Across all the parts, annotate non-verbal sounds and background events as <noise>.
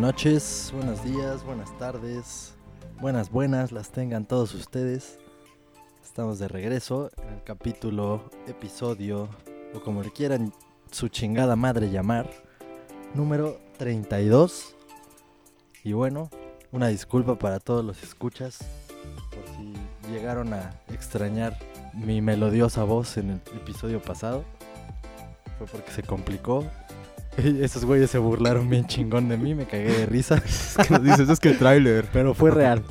noches, buenos días, buenas tardes, buenas buenas las tengan todos ustedes. Estamos de regreso en el capítulo, episodio, o como le quieran su chingada madre llamar, número 32. Y bueno, una disculpa para todos los escuchas por si llegaron a extrañar mi melodiosa voz en el episodio pasado. Fue porque se complicó, <laughs> esos güeyes se burlaron bien chingón de mí, me cagué de risa. <laughs> Es que nos dices, es que el tráiler. Pero fue real.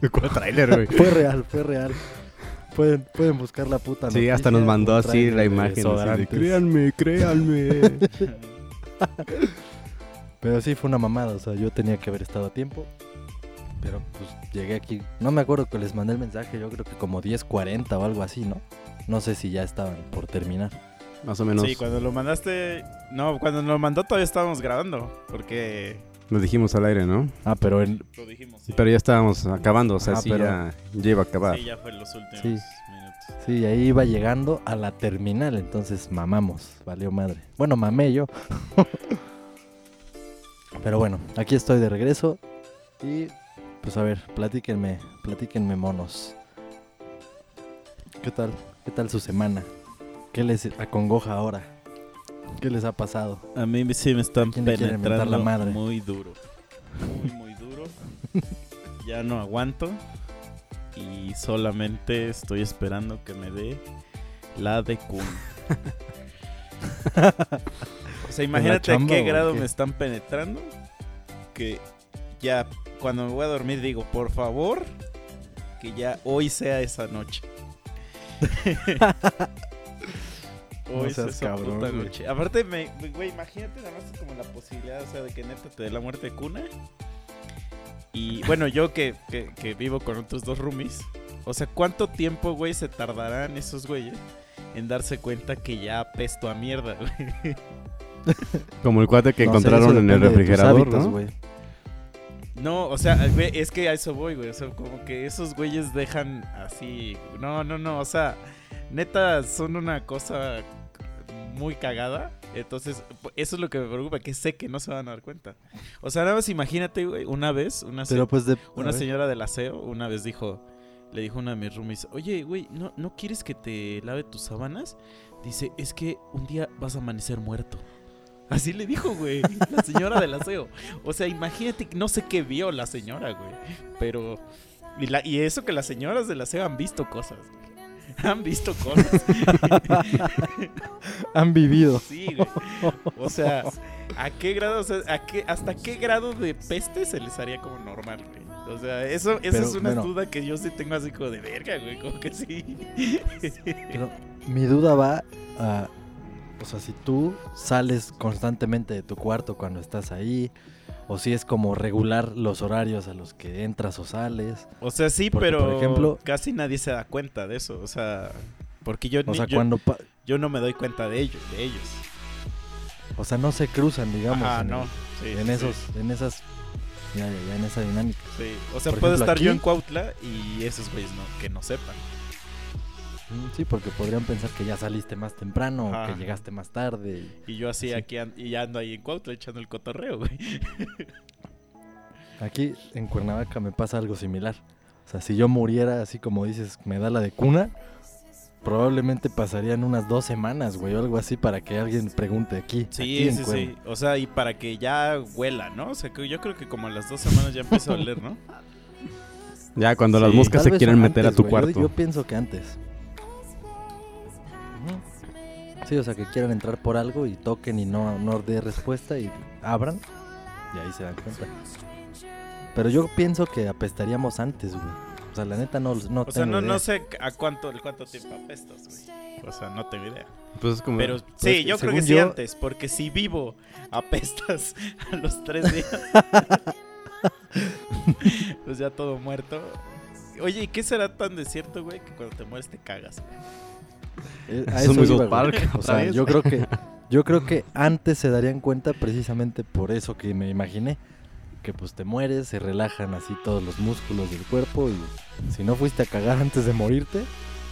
<laughs> ¿Cuál tráiler, güey? Fue real, fue real. Pueden, pueden buscar la puta Sí, hasta nos mandó así la imagen. así de, desodorantes. créanme, créanme. Pero sí fue una mamada, o sea, yo tenía que haber estado a tiempo. Pero pues llegué aquí. No me acuerdo que les mandé el mensaje, yo creo que como 10.40 o algo así, ¿no? No sé si ya estaban por terminar. Más o menos. Sí, cuando lo mandaste. No, cuando lo mandó todavía estábamos grabando. Porque Lo dijimos al aire, ¿no? Ah, pero en, lo dijimos. Sí, Pero ya estábamos acabando, o sea, Ah, sí, pero- ya, ya iba a acabar. Sí, ya fue los últimos Sí. minutos. sí, ahí iba llegando a la terminal, entonces mamamos, valió madre. Bueno, mamé yo. <laughs> pero bueno, aquí estoy de regreso y pues a ver, platíquenme, platíquenme monos. ¿Qué tal? ¿Qué tal su semana? ¿Qué les acongoja ahora? ¿Qué les ha pasado? A mí sí me están ¿Quién le quiere mentar penetrando la madre? muy duro. Muy, muy duro. ya no aguanto. Y solamente estoy esperando que me dé la de Kun. o sea, imagínate a qué grado qué? me están penetrando. Que ya cuando me voy a dormir digo, por favor, que ya hoy sea esa noche. <laughs> No Hoy seas cabrón, puta güey. noche. Aparte, me, güey, imagínate nada más como la posibilidad, o sea, de que neta te dé la muerte de cuna. Y bueno, yo que, que, que vivo con otros dos roomies, o sea, ¿cuánto tiempo, güey, se tardarán esos güeyes en darse cuenta que ya apesto a mierda, güey? <laughs> Como el cuate que No encontraron en el refrigerador, hábitos, ¿no? güey. No, o sea, güey, es que a eso voy, güey. O sea, como que esos güeyes dejan así. No, no, no. O sea, neta, son una cosa muy cagada. Entonces, eso es lo que me preocupa, que sé que no se van a dar cuenta. O sea, nada más imagínate, güey, una vez, una, se- pues de... una señora del aseo, una vez dijo, le dijo una de mis roomies, oye, güey, ¿no, ¿no quieres que te lave tus sábanas? Dice, es que un día vas a amanecer muerto. Así le dijo, güey, <laughs> la señora del aseo. O sea, imagínate, no sé qué vio la señora, güey. Pero... Y, la- y eso que las señoras del aseo han visto cosas. güey. <laughs> Han visto cosas. <laughs> Han vivido. Sí, güey. O sea, ¿a qué grado, o sea, a qué, hasta qué grado de peste se les haría como normal, güey? O sea, eso, Pero, es una bueno. duda que yo sí tengo así como de verga, güey, como que sí. Pero mi duda va a... O sea, si tú sales constantemente de tu cuarto cuando estás ahí, o si es como regular los horarios a los que entras o sales. O sea, sí, Porque, pero por ejemplo- casi nadie se da cuenta de eso, o sea, porque yo, O ni- sea, yo, cuando... yo no me doy cuenta de ellos, de ellos. O sea, no se cruzan, digamos. En, no. Sí, en sí, esos... En esas... Ya, ya, ya, en esa dinámica. sí. O sea, por puedo ejemplo, estar yo en Cuautla y esos güeyes no, que no sepan. Sí, porque podrían pensar que ya saliste más temprano o Ajá. que llegaste más tarde. y- Y yo así Sí. aquí y ando ahí en Cuautla echando el cotorreo, güey. <laughs> Aquí en Cuernavaca me pasa algo similar. O sea, si yo muriera así como dices, me da la de cuna, probablemente pasarían unas dos semanas, güey, o algo así para que alguien pregunte aquí. Sí, aquí sí, sí. O sea, y para que ya huela, ¿no? O sea, que yo creo que como a las dos semanas ya empieza a oler, ¿no? Ya cuando las moscas Tal se quieren meter a tu yo- cuarto. Yo, pienso que antes. Sí, o sea, que quieran entrar por algo y toquen y no, no dé respuesta y abran y ahí se dan cuenta. Pero yo pienso que apestaríamos antes, güey. O sea, la neta no, no O sea, tengo no, idea. no sé a cuánto, cuánto tiempo apestas, güey. O sea, no tengo idea. Pues es como... Pero sí, que yo creo que sí yo- antes, porque si vivo apestas <laughs> a los tres días, <laughs> pues ya todo muerto. Oye, ¿y qué será tan desierto, güey, que cuando te mueres te cagas? Eh, a Es eso iba, güey. Park, O sea, yo creo que <laughs> yo creo que antes se darían cuenta precisamente por eso que me imaginé que pues te mueres, se relajan así todos los músculos del cuerpo y si no fuiste a cagar antes de morirte,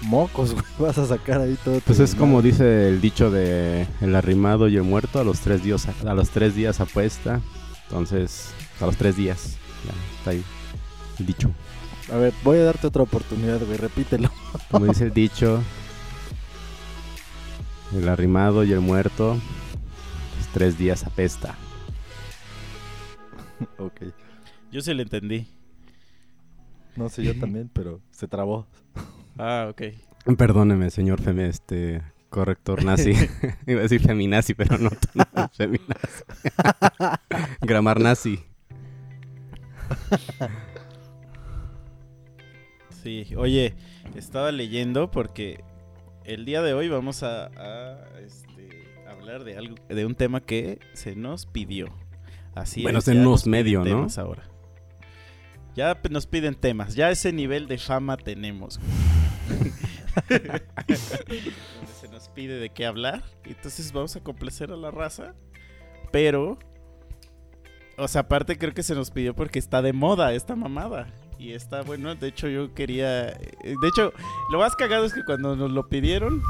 mocos, <laughs> güey, vas a sacar ahí todo. tu Pues es como dice el dicho de el arrimado y el muerto a los tres días a los tres días apuesta. Entonces, a los tres días. Ya, está ahí. El dicho. A ver, voy a darte otra oportunidad, güey, repítelo. Como dice el dicho. El arrimado y el muerto. Los tres días apesta. <laughs> ok. Yo sí le entendí. No sé, yo también, pero se trabó. <laughs> Ah, ok. Perdóneme, señor feme, este corrector nazi. <laughs> Iba a decir feminazi, pero no, no feminazi. Gramar nazi. Sí, oye, estaba leyendo porque el día de hoy vamos a, a, este, hablar de algo, de un tema que se nos pidió. Así Bueno, es, se nos medio, ¿no? ahora. Ya nos piden temas, ya ese nivel de fama tenemos. Donde <laughs> se nos pide de qué hablar, entonces vamos a complacer a la raza, pero o sea, aparte creo que se nos pidió porque está de moda esta mamada. Y está bueno, de hecho yo quería... eh, De hecho, lo más cagado es que cuando nos lo pidieron,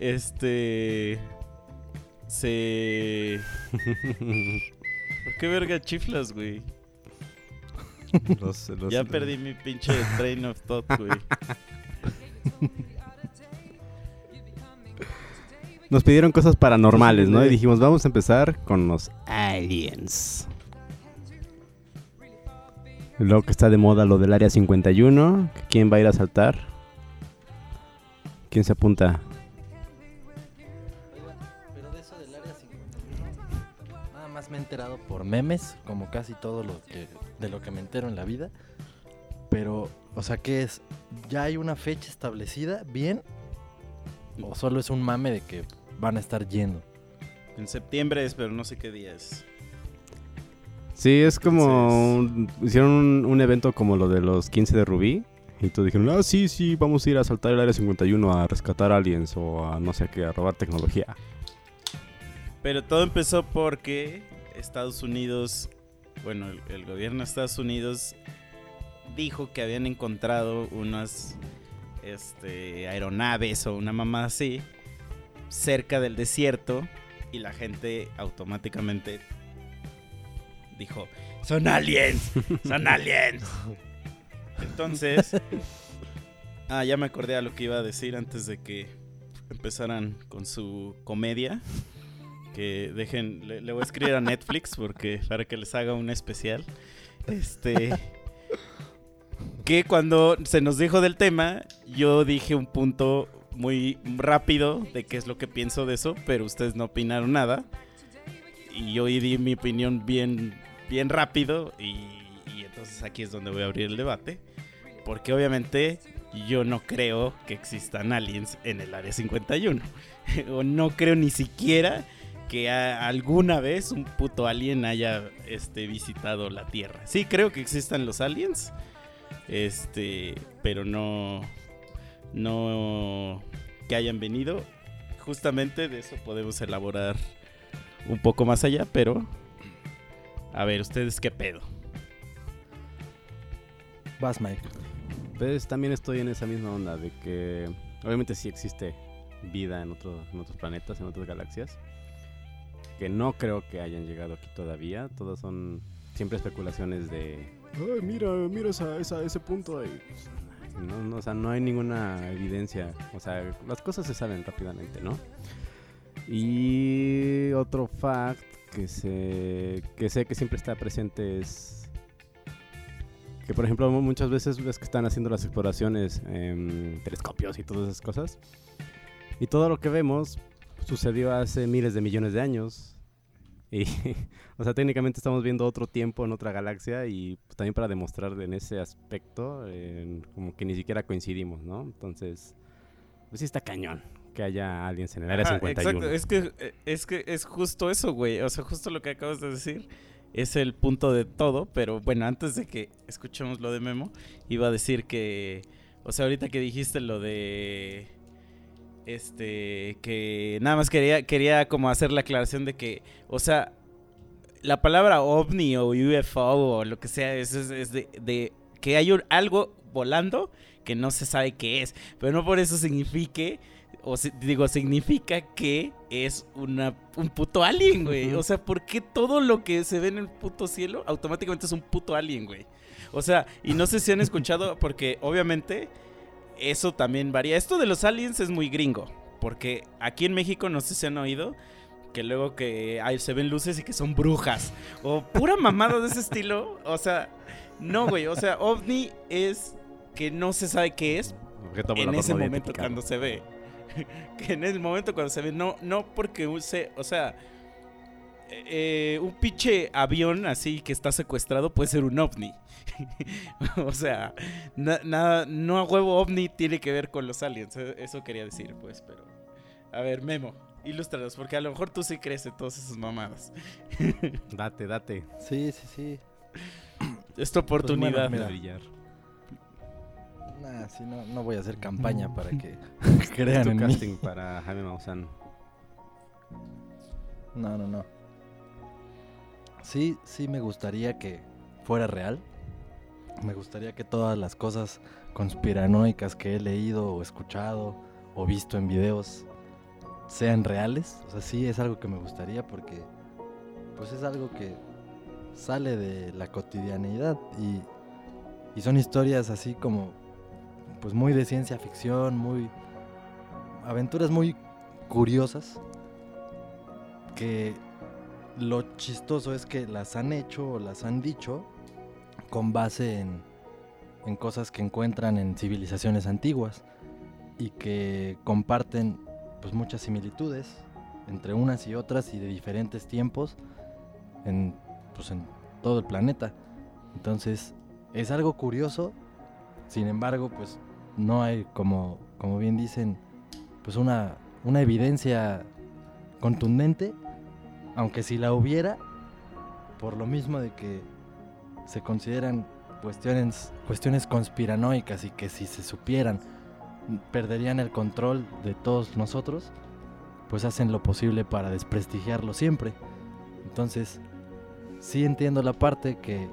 este... Se... <laughs> ¿Por qué verga chiflas, güey? Los- los- Ya perdí mi pinche train of thought, güey. Nos pidieron cosas paranormales, ¿no? Y dijimos, vamos a empezar con los aliens. Luego que está de moda lo del área 51. ¿Quién va a ir a saltar? ¿Quién se apunta? Pero de eso del área 51, nada más me he enterado por memes, como casi todo lo que de lo que me entero en la vida. Pero, o sea, ¿qué es? ¿Ya hay una fecha establecida bien? ¿O solo es un mame de que van a estar yendo? En septiembre es, pero no sé qué día es. Sí, es como... Entonces- un- hicieron un, un evento como lo de los 15 de Rubí. Y todos dijeron, ah, sí, sí, vamos a ir a saltar el área 51 a rescatar aliens o a no sé qué, a robar tecnología. Pero todo empezó porque Estados Unidos, bueno, el, el gobierno de Estados Unidos dijo que habían encontrado unas este, aeronaves o una mamá así cerca del desierto y la gente automáticamente dijo, son aliens, son aliens. Entonces, ah, ya me acordé a lo que iba a decir antes de que empezaran con su comedia que dejen, le, le voy a escribir a Netflix porque para que les haga un especial. Este que cuando se nos dijo del tema, yo dije un punto muy rápido de qué es lo que pienso de eso, pero ustedes no opinaron nada. Y yo di mi opinión bien bien rápido y, y entonces aquí es donde voy a abrir el debate, porque obviamente yo no creo que existan aliens en el área 51 <laughs> o no creo ni siquiera que alguna vez un puto alien haya este, visitado la Tierra. Sí, creo que existan los aliens, este, pero no, no que hayan venido. Justamente de eso podemos elaborar un poco más allá, pero a ver, ustedes qué pedo. Vas, Mike. Pues también estoy en esa misma onda de que obviamente sí existe vida en, otro- en otros planetas, en otras galaxias. Que no creo que hayan llegado aquí todavía. Todas son siempre especulaciones de... Ay, mira, mira esa, esa- ese punto ahí. No, no, o sea, no hay ninguna evidencia. O sea, las cosas se saben rápidamente, ¿no? Y otro fact que, se, que sé que siempre está presente es que por ejemplo mu- muchas veces ves que están haciendo las exploraciones en telescopios y todas esas cosas. Y todo lo que vemos sucedió hace miles de millones de años. Y, <laughs> o sea, técnicamente estamos viendo otro tiempo en otra galaxia y también para demostrar en ese aspecto, como que ni siquiera coincidimos, ¿no? Entonces, pues sí está cañón que haya aliens en el área Ajá, 51. Exacto, es que, es que es justo eso, güey. O sea, justo lo que acabas de decir es el punto de todo. Pero bueno, antes de que escuchemos lo de Memo, iba a decir que, o sea, ahorita que dijiste lo de, este, que nada más quería, quería como hacer la aclaración de que, o sea, la palabra ovni o UFO o lo que sea es, es- es de, de que hay un- algo volando que no se sabe qué es. Pero no por eso signifique, o digo, significa que es una, un puto alien, güey. O sea, ¿por qué todo lo que se ve en el puto cielo automáticamente es un puto alien, güey? O sea, y no sé si han escuchado, <laughs> porque obviamente eso también varía. Esto de los aliens es muy gringo, porque aquí en México no sé si han oído que luego que hay, se ven luces y que son brujas. O pura mamada de ese estilo. O sea, no, güey. O sea, ovni es que no se sabe qué es en ese momento cuando se ve. <laughs> que en el momento cuando se ve, no, no porque use, o sea, eh, un pinche avión así que está secuestrado puede ser un ovni. <laughs> o sea, na- nada, no a huevo ovni tiene que ver con los aliens. eh, Eso quería decir, pues, pero. A ver, Memo, ilústranos, porque a lo mejor tú sí crees en todas esas mamadas. <laughs> Date, date. Sí, sí, sí. Es tu oportunidad. de brillar. Nah, sí, no, no voy a hacer campaña para que <laughs> crean tu en mí. casting para Jaime Maussan. No, no, no. Sí, sí me gustaría que fuera real. Me gustaría que todas las cosas conspiranoicas que he leído o escuchado o visto en videos sean reales. O sea, sí es algo que me gustaría porque pues es algo que sale de la cotidianeidad y, y son historias así como pues muy de ciencia ficción, muy aventuras muy curiosas que lo chistoso es que las han hecho o las han dicho con base en, en cosas que encuentran en civilizaciones antiguas y que comparten pues muchas similitudes entre unas y otras y de diferentes tiempos en, pues, en todo el planeta. Entonces es algo curioso, sin embargo pues no hay como, como bien dicen pues una, una evidencia contundente aunque si la hubiera, por lo mismo de que se consideran cuestiones, cuestiones conspiranoicas y que si se supieran perderían el control de todos nosotros, pues hacen lo posible para desprestigiarlo siempre. Entonces, sí entiendo la parte que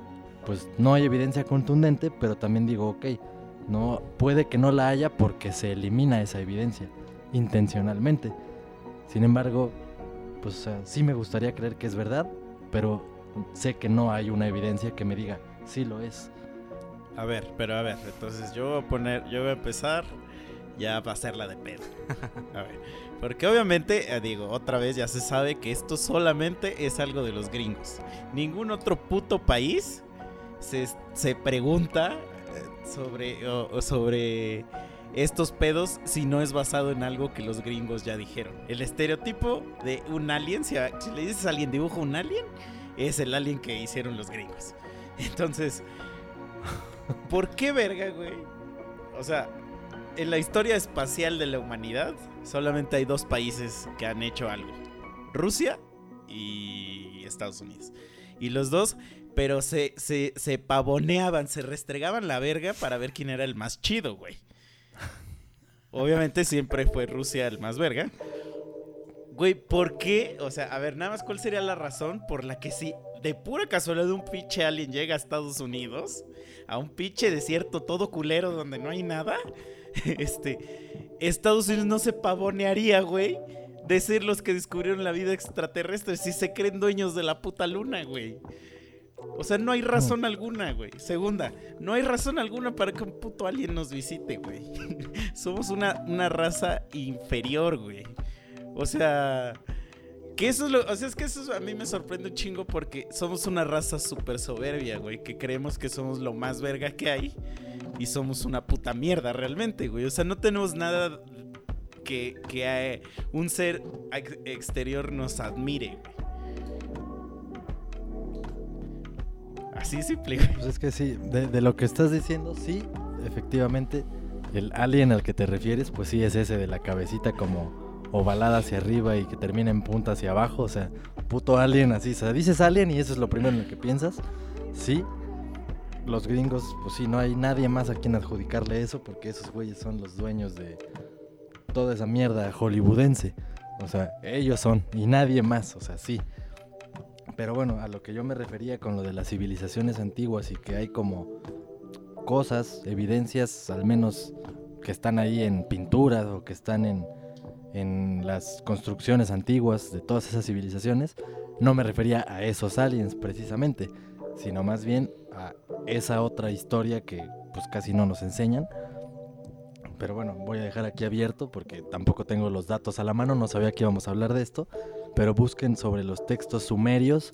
pues no hay evidencia contundente, pero también digo, ok, no puede que no la haya porque se elimina esa evidencia intencionalmente. Sin embargo, pues sí me gustaría creer que es verdad, pero sé que no hay una evidencia que me diga, sí lo es. A ver, pero a ver, entonces yo voy a poner, yo voy a empezar ya va a hacerla de pedo. A ver, porque obviamente, eh, digo, otra vez ya se sabe que esto solamente es algo de los gringos. Ningún otro puto país se, se pregunta sobre, sobre estos pedos si no es basado en algo que los gringos ya dijeron. El estereotipo de un alien, si, le dices a alguien dibuja un alien, es el alien que hicieron los gringos. <laughs> Entonces, <laughs> ¿por qué verga, güey? O sea, en la historia espacial de la humanidad, solamente hay dos países que han hecho algo. Rusia y Estados Unidos. Y los dos, pero se, se, se pavoneaban, se restregaban la verga para ver quién era el más chido, güey. Obviamente siempre fue Rusia el más verga. Güey, ¿por qué? O sea, a ver, nada más, ¿cuál sería la razón por la que si de pura casualidad un pinche alien llega a Estados Unidos, a un pinche desierto todo culero donde no hay nada, <laughs> este, Estados Unidos no se pavonearía, güey, de ser los que descubrieron la vida extraterrestre si se creen dueños de la puta luna, güey? O sea, no hay razón alguna, güey. Segunda, no hay razón alguna para que un puto alien nos visite, güey. <laughs> Somos una, una raza inferior, güey. O sea, que eso es lo. O sea, es que eso a mí me sorprende un chingo porque somos una raza súper soberbia, güey. Que creemos que somos lo más verga que hay. Y somos una puta mierda realmente, güey. O sea, no tenemos nada que, que eh, un ser ex- exterior nos admire, güey. Güey. Pues es que sí, de, de lo que estás diciendo, sí, efectivamente, el alien al que te refieres, pues sí es ese de la cabecita como ovalada hacia arriba y que termina en punta hacia abajo. O sea, puto alien así. O sea, dices alien y eso es lo primero en lo que piensas. Sí. Los gringos, pues sí, no hay nadie más a quien adjudicarle eso porque esos güeyes son los dueños de toda esa mierda hollywoodense. O sea, ellos son y nadie más. O sea, sí. Pero bueno, a lo que yo me refería con lo de las civilizaciones antiguas y que hay como cosas, evidencias, al menos que están ahí en pinturas o que están en, en las construcciones antiguas de todas esas civilizaciones, no me refería a esos aliens precisamente, sino más bien a esa otra historia que pues casi no nos enseñan. Pero bueno, voy a dejar aquí abierto porque tampoco tengo los datos a la mano, no sabía que íbamos a hablar de esto, pero busquen sobre los textos sumerios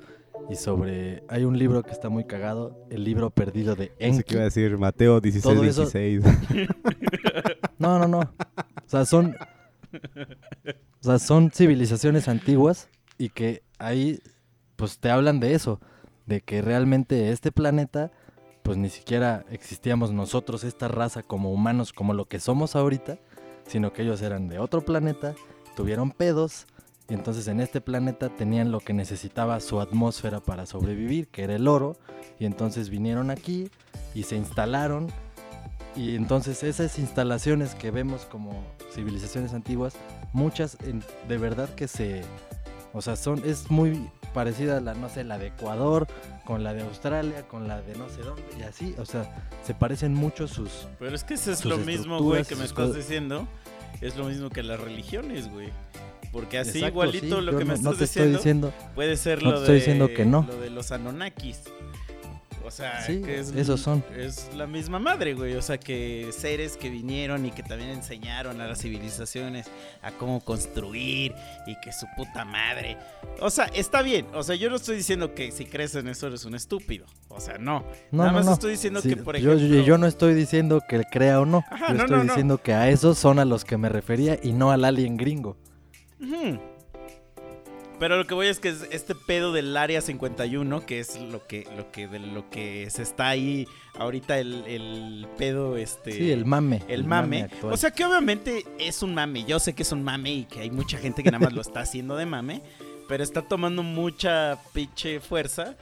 y sobre... Hay un libro que está muy cagado, el libro perdido de Enki. Que iba a decir Mateo 16, Todo eso- 16. <laughs> No, no, no. O sea, son. O sea, son civilizaciones antiguas y que ahí, pues te hablan de eso. De que realmente este planeta, pues ni siquiera existíamos nosotros, esta raza, como humanos, como lo que somos ahorita, sino que ellos eran de otro planeta, tuvieron pedos. Entonces en este planeta tenían lo que necesitaba su atmósfera para sobrevivir, que era el oro. Y entonces vinieron aquí y se instalaron y entonces esas instalaciones que vemos como civilizaciones antiguas, muchas en- de verdad que se, o sea, son es muy parecida a la no sé, la de Ecuador con la de Australia, con la de no sé dónde y así, o sea, se parecen mucho sus Pero es que eso es lo mismo, güey, que me estás diciendo. Es lo mismo que las religiones, güey. Porque así Exacto, igualito sí, lo yo que me estás no te diciendo, estoy diciendo, puede ser no lo estoy de diciendo que no. lo de los Anunnakis. O sea, Sí, que es, esos son. es la misma madre, güey. O sea, que seres que vinieron y que también enseñaron a las civilizaciones a cómo construir y que su puta madre. O sea, está bien. O sea, yo no estoy diciendo que si crees en eso eres un estúpido. O sea, no. no, Nada no, más no. estoy diciendo Sí, que, por ejemplo. yo, yo no estoy diciendo que crea o no, Ajá, yo estoy diciendo que a esos son a los que me refería y no al alien gringo. Pero lo que voy es que es este pedo del área 51, que es lo que, lo que, de lo que se está ahí ahorita el, el pedo, este. Sí, el mame. el mame. O sea que obviamente es un mame. Yo sé que es un mame y que hay mucha gente que nada más lo está <laughs> haciendo de mame. Pero está tomando mucha pinche fuerza.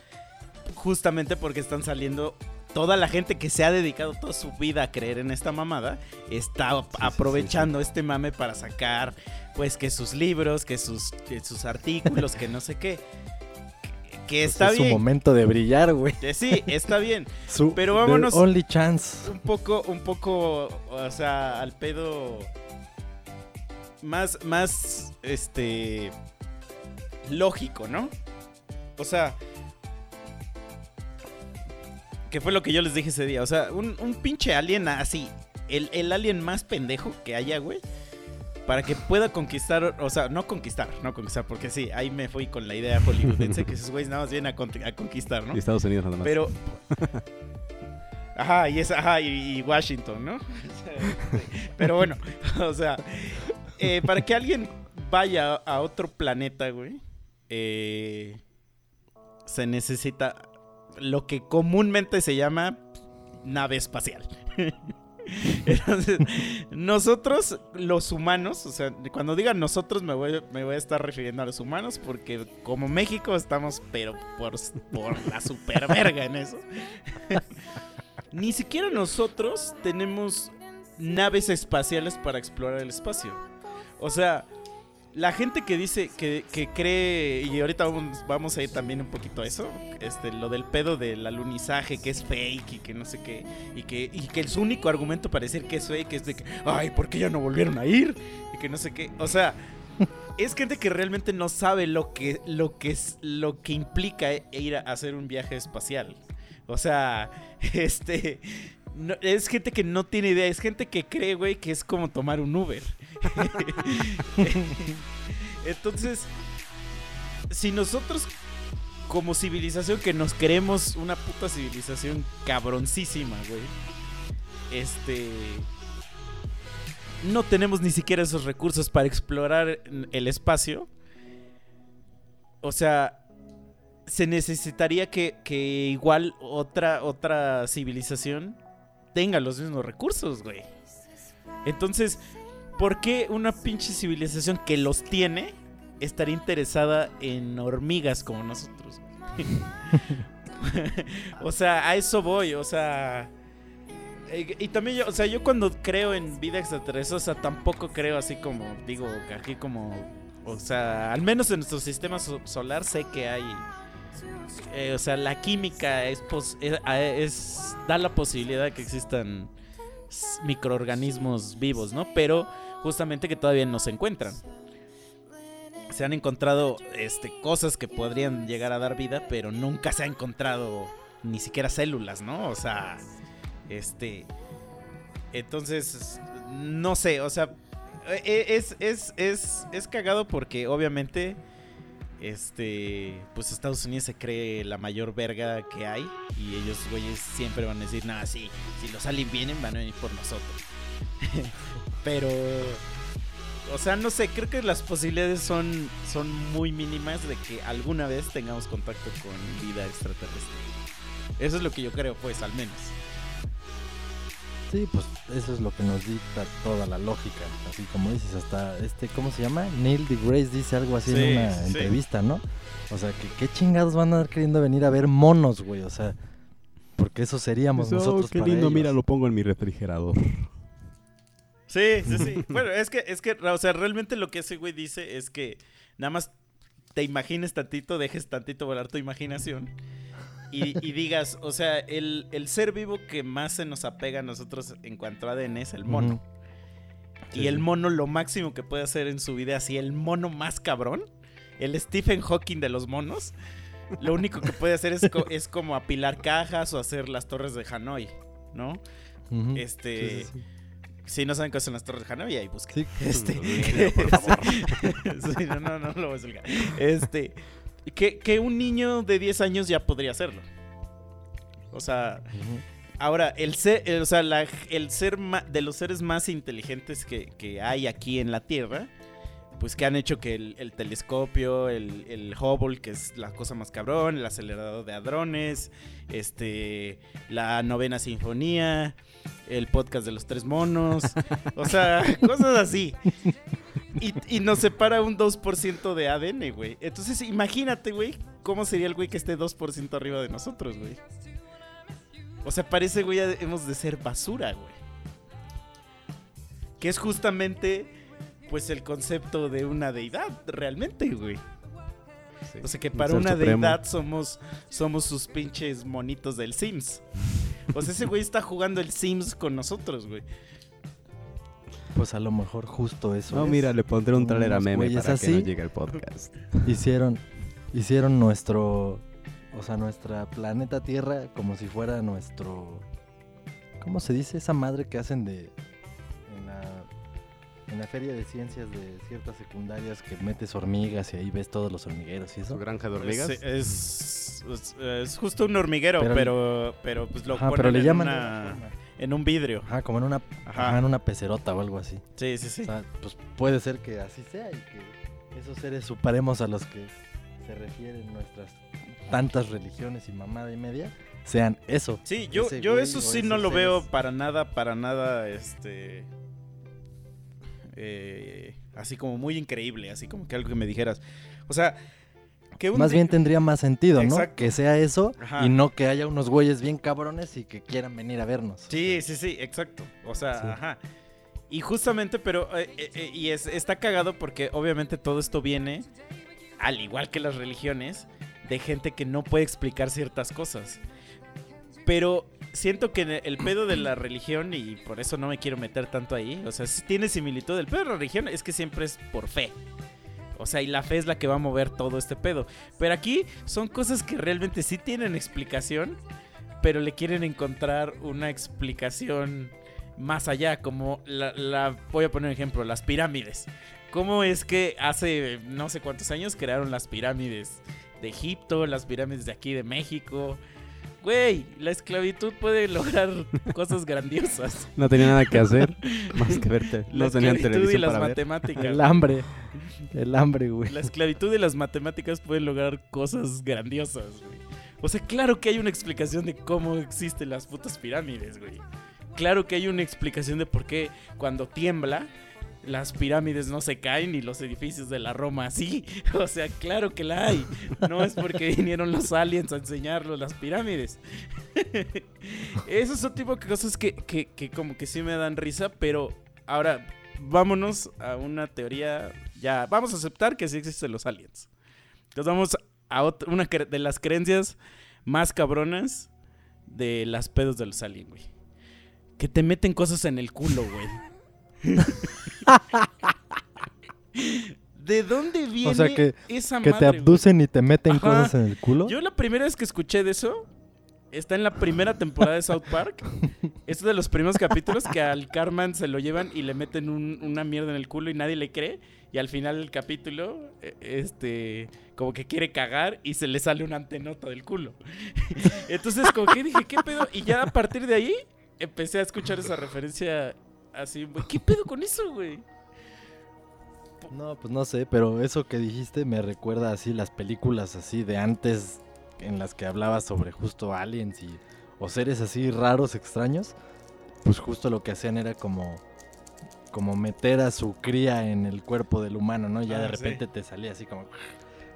Justamente porque están saliendo. Toda la gente que se ha dedicado toda su vida a creer en esta mamada está sí, aprovechando este mame para sacar, pues, que sus libros, que sus, que sus artículos, que no sé qué. Que, <laughs> que Pues está es su momento de brillar, güey. Que sí, está bien. <laughs> Su Pero vámonos- Only chance. un poco, un poco, o sea, al pedo más, más, este, lógico, ¿no? O sea, que fue lo que yo les dije ese día, o sea, un, un pinche alien así, el, el alien más pendejo que haya, güey, para que pueda conquistar, o sea, no conquistar, no conquistar, porque sí, ahí me fui con la idea hollywoodense que esos güeyes nada más vienen a, con- a conquistar, ¿no? Y Estados Unidos nada más. Pero. Ajá, y es, ajá, y, y Washington, ¿no? <laughs> Pero bueno, <laughs> o sea, eh, para que alguien vaya a otro planeta, güey, eh, se necesita lo que comúnmente se llama nave espacial. <laughs> <laughs> Entonces, nosotros, los humanos, o sea, cuando diga nosotros me voy, me voy a estar refiriendo a los humanos porque como México estamos, pero por, por la super verga en eso. <laughs> Ni siquiera nosotros tenemos naves espaciales para explorar el espacio. O sea, la gente que dice, que, que cree, y ahorita vamos, vamos a ir también un poquito a eso, este, lo del pedo del alunizaje, que es fake y que no sé qué, y que, y que su único argumento para decir que es fake es de que, ay, ¿por qué ya no volvieron a ir? Y que no sé qué. O sea, <laughs> es gente que realmente no sabe lo que, lo que, es, lo que implica ir a hacer un viaje espacial. O sea, <laughs> este... no- es gente que no tiene idea, es gente que cree, güey, que es como tomar un Uber. <laughs> Entonces, si nosotros como civilización que nos creemos una puta civilización cabroncísima, güey. Este no tenemos ni siquiera esos recursos para explorar el espacio. O sea, se necesitaría que, que igual otra, otra civilización tenga los mismos recursos, güey. Entonces, ¿por qué una pinche civilización que los tiene estaría interesada en hormigas como nosotros? <laughs> o sea, a eso voy, o sea... eh, Y también yo, o sea, yo cuando creo en vida extraterrestre, o sea, tampoco creo así como, digo, aquí como, o sea, al menos en nuestro sistema so- solar sé que hay, eh, o sea, la química es, pos- es- da la posibilidad de que existan microorganismos vivos, ¿no? Pero justamente que todavía no se encuentran. Se han encontrado este, cosas que podrían llegar a dar vida, pero nunca se ha encontrado ni siquiera células, ¿no? O sea, este. Entonces, no sé, o sea, e- es, es, es, es cagado porque obviamente, este, pues Estados Unidos se cree la mayor verga que hay y ellos, güeyes, siempre van a decir, nada, sí, si los aliens vienen, van a venir por nosotros. <laughs> Pero, o sea, no sé, creo que las posibilidades son, son muy mínimas de que alguna vez tengamos contacto con vida extraterrestre. Eso es lo que yo creo, pues, al menos. Sí, pues eso es lo que nos dicta toda la lógica. Así como dices, hasta este, ¿cómo se llama? Neil deGrasse dice algo así Sí, en una sí. entrevista, ¿no? O sea, que qué chingados van a andar queriendo venir a ver monos, güey. O sea, porque eso seríamos "Oh, nosotros qué para lindo, ellos". mira, lo pongo en mi refrigerador. Sí, sí, sí. <laughs> bueno, es que, es que, o sea, realmente lo que ese güey dice es que nada más te imagines tantito, dejes tantito volar tu imaginación y, y digas, o sea, el, el ser vivo que más se nos apega a nosotros en cuanto a ADN es el mono. Y Sí, el mono lo máximo que puede hacer en su vida, así el mono más cabrón, el Stephen Hawking de los monos, lo único que puede hacer es, co- es como apilar cajas o hacer las torres de Hanoi, ¿no? Este, Sí, sí, sí. si no saben qué son las torres de Hanoi, ahí busquen. Sí, Este, <laughs> Por favor. <laughs> Sí, no, no, no lo voy a explicar. Este, que, que un niño de 10 años ya podría hacerlo. O sea, ahora, el ser, el- o sea, la- el ser ma- de los seres más inteligentes que, que hay aquí en la Tierra, pues que han hecho que el, el telescopio, el, el Hubble, que es la cosa más cabrón, el acelerador de hadrones, este, la novena sinfonía, el podcast de los tres monos, o sea, <laughs> cosas así. Y, y nos separa un 2% de ADN, güey. Entonces, imagínate, güey, cómo sería el güey que esté 2% arriba de nosotros, güey. O sea, parece, güey, hemos de ser basura, güey. Que es justamente, pues, el concepto de una deidad, realmente, güey. Sí. O sea, que para una supremo. deidad somos, somos sus pinches monitos del Sims. O sea, ese güey está jugando el Sims con nosotros, güey. Pues a lo mejor justo eso. No, es. mira, le pondré un trailer a meme para que no llegue el podcast. Hicieron, hicieron nuestro, o sea, nuestra planeta Tierra como si fuera nuestro, ¿cómo se dice esa madre que hacen de en la, en la feria de ciencias de ciertas secundarias que metes hormigas y ahí ves todos los hormigueros y ¿Su eso? granja de hormigas? Es, es, es- es justo un hormiguero, Pero- pero, pero, pues lo Ajá, ponen pero le en, llaman una-. En un vidrio. Ajá, como en una, Ajá. ajá, en una pecerota o algo así. Sí, sí, sí. O sea, pues puede ser que así sea y que esos seres supremos a los que se refieren nuestras tantas religiones y mamada y media sean eso. Sí, yo, yo eso sí no lo veo para nada, para nada, este... eh, así como muy increíble, así como que algo que me dijeras. O sea, que Más bien tendría más sentido, ¿no? Que sea eso Ajá. y no que haya unos güeyes bien cabrones y que quieran venir a vernos. Sí, sí, sí, exacto. O sea, Sí. ajá. Y justamente, pero, eh, eh, eh, y es, está cagado porque obviamente todo esto viene, al igual que las religiones, de gente que no puede explicar ciertas cosas. Pero siento que el pedo de la religión, y por eso no me quiero meter tanto ahí, o sea, tiene similitud. El pedo de la religión es que siempre es por fe. O sea, y la fe es la que va a mover todo este pedo. Pero aquí son cosas que realmente sí tienen explicación, pero le quieren encontrar una explicación más allá, como la, la- voy a poner un ejemplo, las pirámides. ¿Cómo es que hace no sé cuántos años crearon las pirámides de Egipto, las pirámides de aquí de México? Güey, la esclavitud puede lograr <laughs> cosas grandiosas. No tenía nada que hacer más que verte. La No tenían esclavitud y las para ver. matemáticas. El hambre. El hambre, güey. La esclavitud y las matemáticas pueden lograr cosas grandiosas, güey. O sea, claro que hay una explicación de cómo existen las putas pirámides, güey. claro que hay una explicación de por qué cuando tiembla las pirámides no se caen y los edificios de la Roma sí. <laughs> O sea, claro que la hay. No es porque <laughs> vinieron los aliens a enseñarnos las pirámides. <laughs> Esos son tipo de cosas que, que, que como que sí me dan risa, pero ahora vámonos a una teoría. Ya, vamos a aceptar que sí existen los aliens. Entonces vamos a ot- una de las creencias más cabronas de las pedos de los aliens, güey. Que te meten cosas en el culo, güey. ¿De dónde <laughs> viene sea, que- esa Que madre, te güey? abducen y te meten Ajá. cosas en el culo. Yo la primera vez que escuché de eso está en la primera temporada de South Park. <laughs> Es de los primeros capítulos que al Carman se lo llevan y le meten un- una mierda en el culo y nadie le cree. Y al final del capítulo, eh, este, como que quiere cagar y se le sale una antenota del culo. <laughs> Entonces, como que dije, ¿qué pedo? Y ya a partir de ahí empecé a escuchar esa referencia así, güey, ¿qué pedo con eso, güey? No, pues no sé, pero eso que dijiste me recuerda así las películas así de antes en las que hablaba sobre justo aliens y o seres así raros, extraños. Pues justo lo que hacían era como como meter a su cría en el cuerpo del humano, ¿no? Ya Ah, de sí. repente te salía así como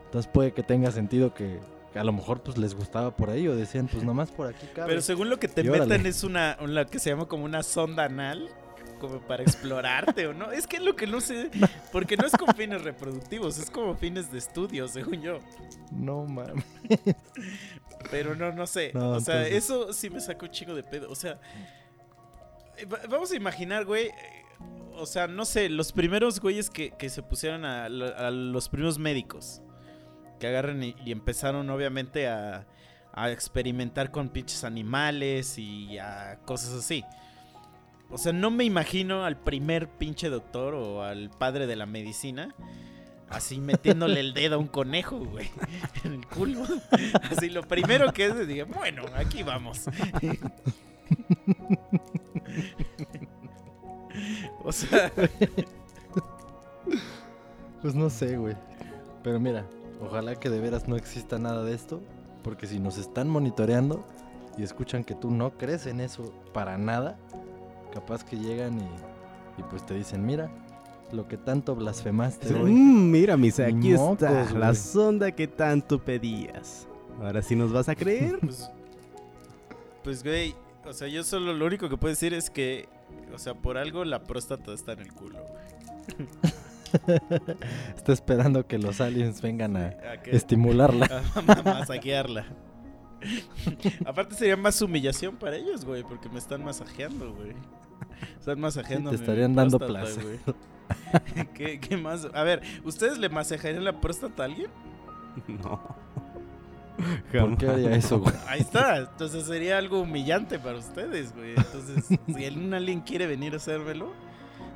Entonces puede que tenga sentido que, a lo mejor pues les gustaba por ahí o decían, pues nomás por aquí cabe. Pero según lo que te Y meten es una, una que se llama como una sonda anal, como para explorarte o no. Es que es lo que no sé, porque no es con fines reproductivos, es como fines de estudio, según yo. No mames. Pero no, no sé. No, o sea, entonces- eso sí me sacó un chico de pedo. O sea, eh, va- vamos a imaginar, güey. eh, O sea, no sé, los primeros güeyes que, que se pusieron a, lo- a los primeros médicos. Que agarran y, y empezaron, obviamente, a, a experimentar con pinches animales y a cosas así. O sea, no me imagino al primer pinche doctor o al padre de la medicina así metiéndole el dedo a un conejo, güey, en el culo. Así lo primero que es, dije, bueno, aquí vamos. O sea, Pues no sé, güey. Pero mira, ojalá que de veras no exista nada de esto. Porque si nos están monitoreando y escuchan que tú no crees en eso para nada, capaz que llegan y, y pues te dicen, mira, lo que tanto blasfemaste hoy. Mm, mira, Misa, Ni aquí está la sonda que tanto pedías. Ahora sí nos vas a creer. <laughs> pues, pues, güey, o sea, yo solo lo único que puedo decir es que, o sea, por algo la próstata está en el culo, güey. <laughs> Está esperando que los aliens vengan a A estimularla. <laughs> a masajearla. Aparte sería más humillación para ellos, güey, porque me están masajeando, güey. <laughs> Están masajeando. te mi estarían dando güey. <laughs> ¿Qué, qué más? A ver, ¿ustedes le masajarían la próstata a alguien? <laughs> No. ¿Por qué haría eso, güey? Ahí está. Entonces sería algo humillante para ustedes, güey. Entonces, si alien quiere venir a hacérmelo,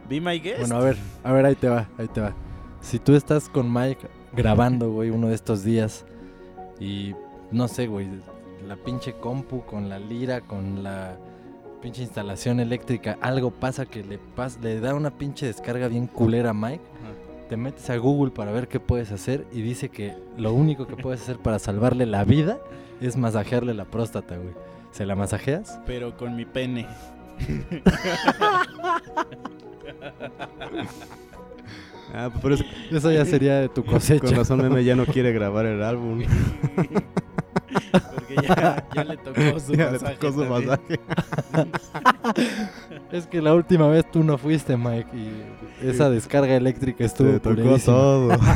be my guest. Bueno, a ver, a ver, ahí te va, ahí te va. Si tú estás con Mike grabando, güey, uno de estos días y no sé, güey, la pinche compu con la lira, con la pinche instalación eléctrica, algo pasa que le pas le da una pinche descarga bien culera a Mike. Ajá. Te metes a Google para ver qué puedes hacer y dice que lo único que puedes hacer para salvarle la vida es masajearle la próstata, güey. ¿Se la masajeas? Pero con mi pene. Ah, por eso, Eso ya sería de tu con cosecha. razón Meme ya no quiere grabar el álbum. <laughs> Porque ya, ya le tocó <laughs> su Ya le tocó su. <laughs> Es que la última vez tú no fuiste, Mike, y esa descarga eléctrica estuvo Te tocó todo. <laughs>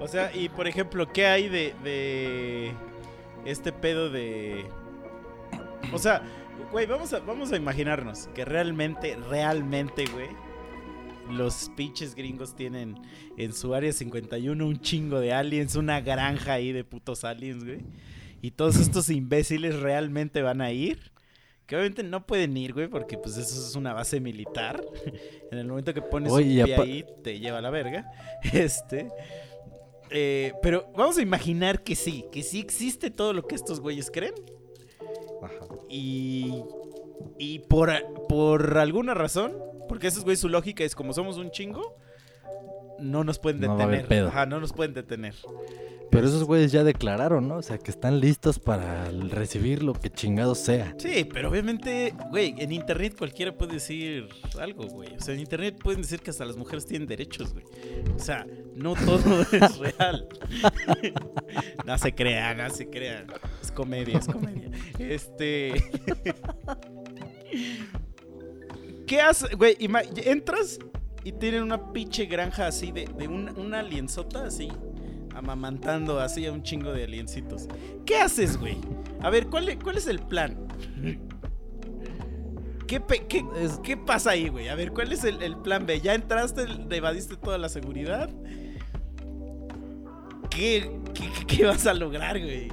O sea, y por ejemplo, ¿qué hay de, de este pedo de... O sea, güey, vamos a, vamos a imaginarnos que realmente, realmente, güey, los pinches gringos tienen en su área 51 un chingo de aliens, una granja ahí de putos aliens, güey. Y todos <clears throat> estos imbéciles realmente van a ir. Que obviamente no pueden ir, güey, porque pues eso es una base militar. <laughs> En el momento que pones Oye, un pie ahí, te lleva a la verga. <laughs> Este. eh, pero vamos a imaginar que sí, que sí existe todo lo que estos güeyes creen. Y. Y por, por alguna razón, porque esos güeyes su lógica es como somos un chingo, no nos pueden No va a detener. haber pedo. Ajá, no nos pueden detener. Pero esos güeyes ya declararon, ¿no? O sea, que están listos para recibir lo que chingado sea. Sí, pero obviamente, güey, en internet cualquiera puede decir algo, güey. O sea, en internet pueden decir que hasta las mujeres tienen derechos, güey. O sea, no todo <laughs> es real. <laughs> no se crean, no se crean. Es comedia, es comedia. Este. <laughs> ¿Qué haces, güey? Entras y tienen una pinche granja así de, de una, una alienzota así. Amamantando así a un chingo de aliencitos. ¿Qué haces, güey? A ver, ¿cuál, cuál es el plan? ¿Qué, qué- qué pasa ahí, güey? A ver, ¿cuál es el, el plan B? ¿Ya entraste, evadiste toda la seguridad? ¿Qué, qué, qué- qué vas a lograr, güey?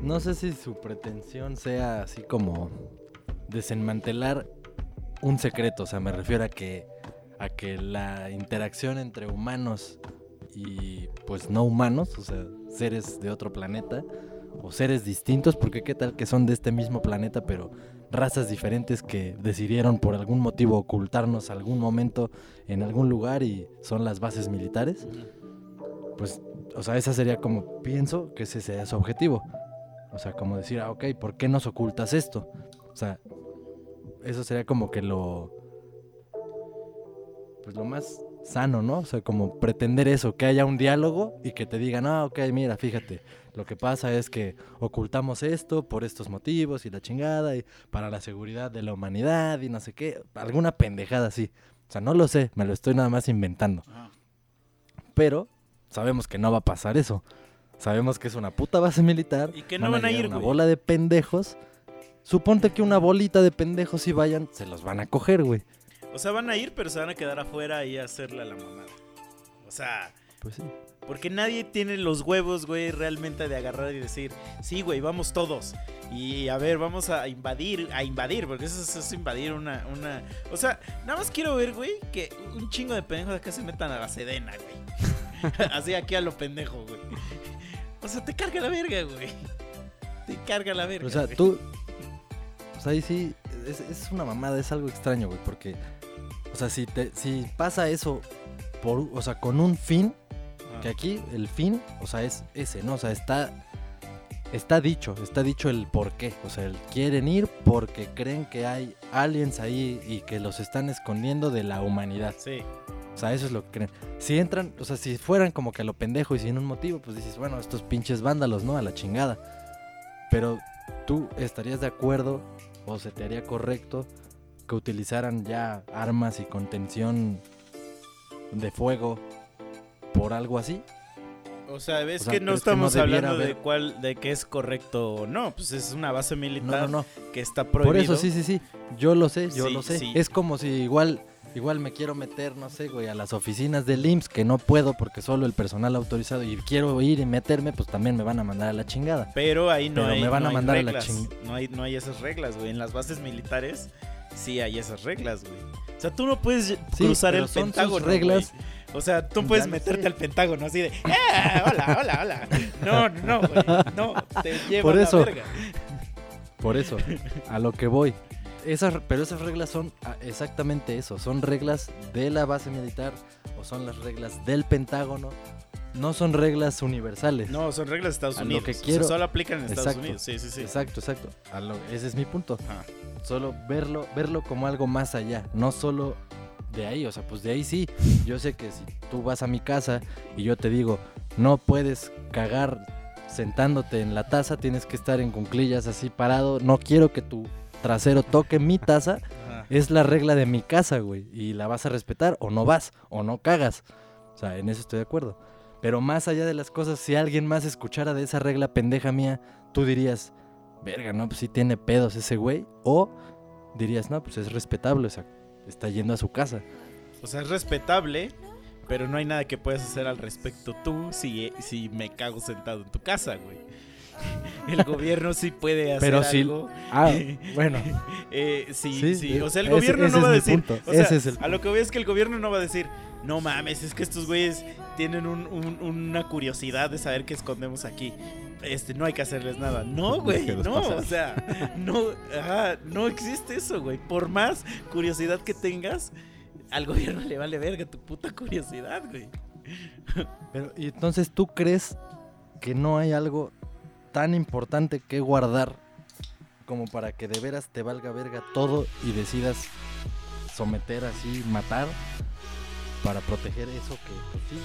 No sé si su pretensión sea así como desenmantelar un secreto. O sea, me refiero a que, a que la interacción entre humanos y pues no humanos, o sea, seres de otro planeta o seres distintos, porque qué tal que son de este mismo planeta, pero razas diferentes que decidieron por algún motivo ocultarnos algún momento en algún lugar y son las bases militares. Pues, o sea, esa sería como, pienso que ese sería su objetivo. O sea, como decir, ah, ok, ¿por qué nos ocultas esto? O sea, eso sería como que lo. Pues lo más sano, ¿no? O sea, como pretender eso, que haya un diálogo y que te digan, ah, ok, mira, fíjate, lo que pasa es que ocultamos esto por estos motivos y la chingada y para la seguridad de la humanidad y no sé qué, alguna pendejada así. O sea, no lo sé, me lo estoy nada más inventando. Pero sabemos que no va a pasar eso. Sabemos que es una puta base militar. Y que no van a ir, Una bola de pendejos. Suponte que una bolita de pendejos si vayan, se los van a coger, güey. O sea, van a ir, pero se van a quedar afuera y a hacerle a la mamada. O sea, Pues sí. porque nadie tiene los huevos, güey, realmente de agarrar y decir, sí, güey, vamos todos. Y a ver, vamos a invadir, a invadir, porque eso es, es invadir una, una... O sea, nada más quiero ver, güey, que un chingo de pendejos acá se metan a la sedena, güey. <laughs> Así aquí a lo pendejo, güey. O sea, te carga la verga, güey. Te carga la verga. O sea, güey. tú. Sea, ahí sí. Es, es una mamada, es algo extraño, güey. Porque. O sea, si, te, si pasa eso. Por, o sea, con un fin. Ah. Que aquí el fin. O sea, es ese, ¿no? O sea, está. Está dicho, está dicho el por qué. O sea, el quieren ir porque creen que hay aliens ahí y que los están escondiendo de la humanidad. Sí. O sea, eso es lo que creen. Si entran, o sea, si fueran como que a lo pendejo y sin un motivo, pues dices, bueno, estos pinches vándalos, ¿no? A la chingada. Pero tú estarías de acuerdo o se te haría correcto que utilizaran ya armas y contención de fuego por algo así. O sea, ves O sea, que no ¿crees que no estamos hablando de cuál, de qué es correcto o no. Pues es una base militar no, no. que está prohibido. Por eso, sí, sí, sí. Yo lo sé, yo Sí, lo sé. sí. Es como si igual, igual me quiero meter, no sé, güey, a las oficinas del IMSS, que no puedo porque solo el personal autorizado y quiero ir y meterme, pues también me van a mandar a la chingada. Pero ahí no Pero hay, me van no a hay mandar a la reglas. ching- no, hay, no hay esas reglas, güey. En las bases militares sí hay esas reglas, güey. O sea, tú no puedes Sí, cruzar el son sus Pentágono. reglas. güey. O sea, tú puedes meterte sé. al Pentágono así de. ¡Eh! Hola, hola, hola. No, no, güey. No, te lleva Por a la verga. Por eso, a lo que voy. Esas, pero esas reglas son ah, exactamente eso. Son reglas de la base militar o son las reglas del Pentágono. No son reglas universales. No, son reglas de Estados A lo Unidos. que O sea, quiero- solo aplican en Estados Exacto. Unidos. Sí, sí, sí. Exacto, exacto. A lo- ese es mi punto. Solo verlo, verlo como algo más allá. No solo de ahí. O sea, pues de ahí sí. Yo sé que si tú vas a mi casa y yo te digo, no puedes cagar sentándote en la taza, tienes que estar en cunclillas así parado. No quiero que tu trasero toque mi taza. Es la regla de mi casa, güey. Y la vas a respetar o no vas o no cagas. O sea, en eso estoy de acuerdo. Pero más allá de las cosas, si alguien más escuchara de esa regla pendeja mía, tú dirías, verga, no, pues sí tiene pedos ese güey. O dirías, no, pues es respetable, o sea, está yendo a su casa. O sea, es respetable, pero no hay nada que puedas hacer al respecto tú si, si me cago sentado en tu casa, güey. El gobierno sí puede hacer Pero sí- algo. Ah, <laughs> bueno. Eh, sí, Sí, sí, O sea, el gobierno ese no va a decir. punto, O sea, ese es el a lo que voy es que el gobierno no va a decir, no mames, es que estos güeyes tienen un- un- una curiosidad de saber qué escondemos aquí. Este, no hay que hacerles nada. No, güey, no, pasar. o sea, no, ajá, no existe eso, güey. Por más curiosidad que tengas, al gobierno le vale verga tu puta curiosidad, güey. Pero, y entonces, ¿tú crees que no hay algo tan importante que guardar como para que de veras te valga verga todo y decidas someter así, matar para proteger eso que, pues sí,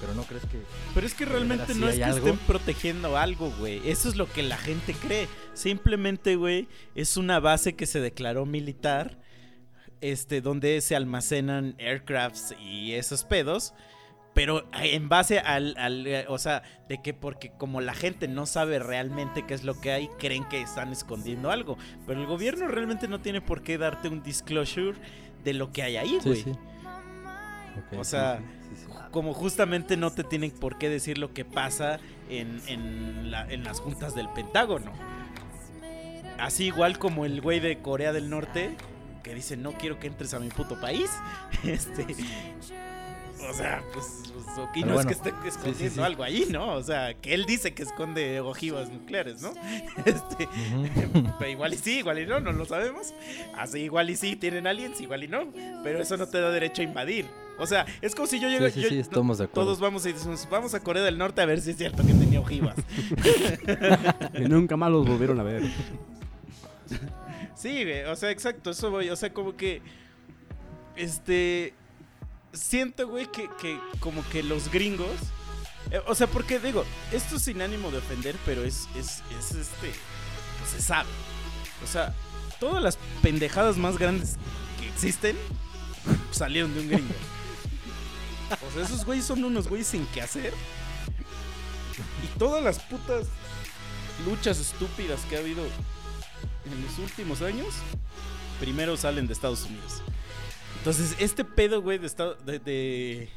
pero no crees que Pero es que realmente no es que algo. estén protegiendo algo, güey. Eso es lo que la gente cree. Simplemente, güey, es una base que se declaró militar, este, donde se almacenan aircrafts y esos pedos. Pero en base al, al, eh, o sea, de que porque como la gente no sabe realmente qué es lo que hay, creen que están escondiendo algo. Pero el gobierno realmente no tiene por qué darte un disclosure de lo que hay ahí, Sí, güey. sí. Ok, O sí, sea, sí, sí, sí. como justamente no te tienen por qué decir lo que pasa en, en la- en las juntas del Pentágono. Así igual como el güey de Corea del Norte que dice no quiero que entres a mi puto país. <laughs> Este, o sea, pues, pues, ok, Pero no bueno, es que esté escondiendo sí. algo ahí, ¿no? O sea, que él dice que esconde ojivas nucleares, ¿no? <laughs> Este, pero igual y sí, igual y no, no lo sabemos. Así igual y sí tienen aliens, igual y no. Pero eso no te da derecho a invadir. O sea, es como si yo llego Sí, sí, yo- sí, estamos de acuerdo. Todos vamos y decimos, vamos a Corea del Norte a ver si es cierto que tenía ojivas. <laughs> Y nunca más los volvieron a ver. sí, güey, o sea, exacto, eso voy. O sea, como que. Este. Siento, güey, que, que como que los gringos. eh, o sea, porque digo, esto es sin ánimo de ofender, pero es, es, es este. Pues se sabe. O sea, todas las pendejadas más grandes que existen salieron de un gringo. O sea, esos güeyes son unos güeyes sin qué hacer. Y todas las putas luchas estúpidas que ha habido en los últimos años, primero salen de Estados Unidos. Entonces, este pedo, güey, de, estado- de, de,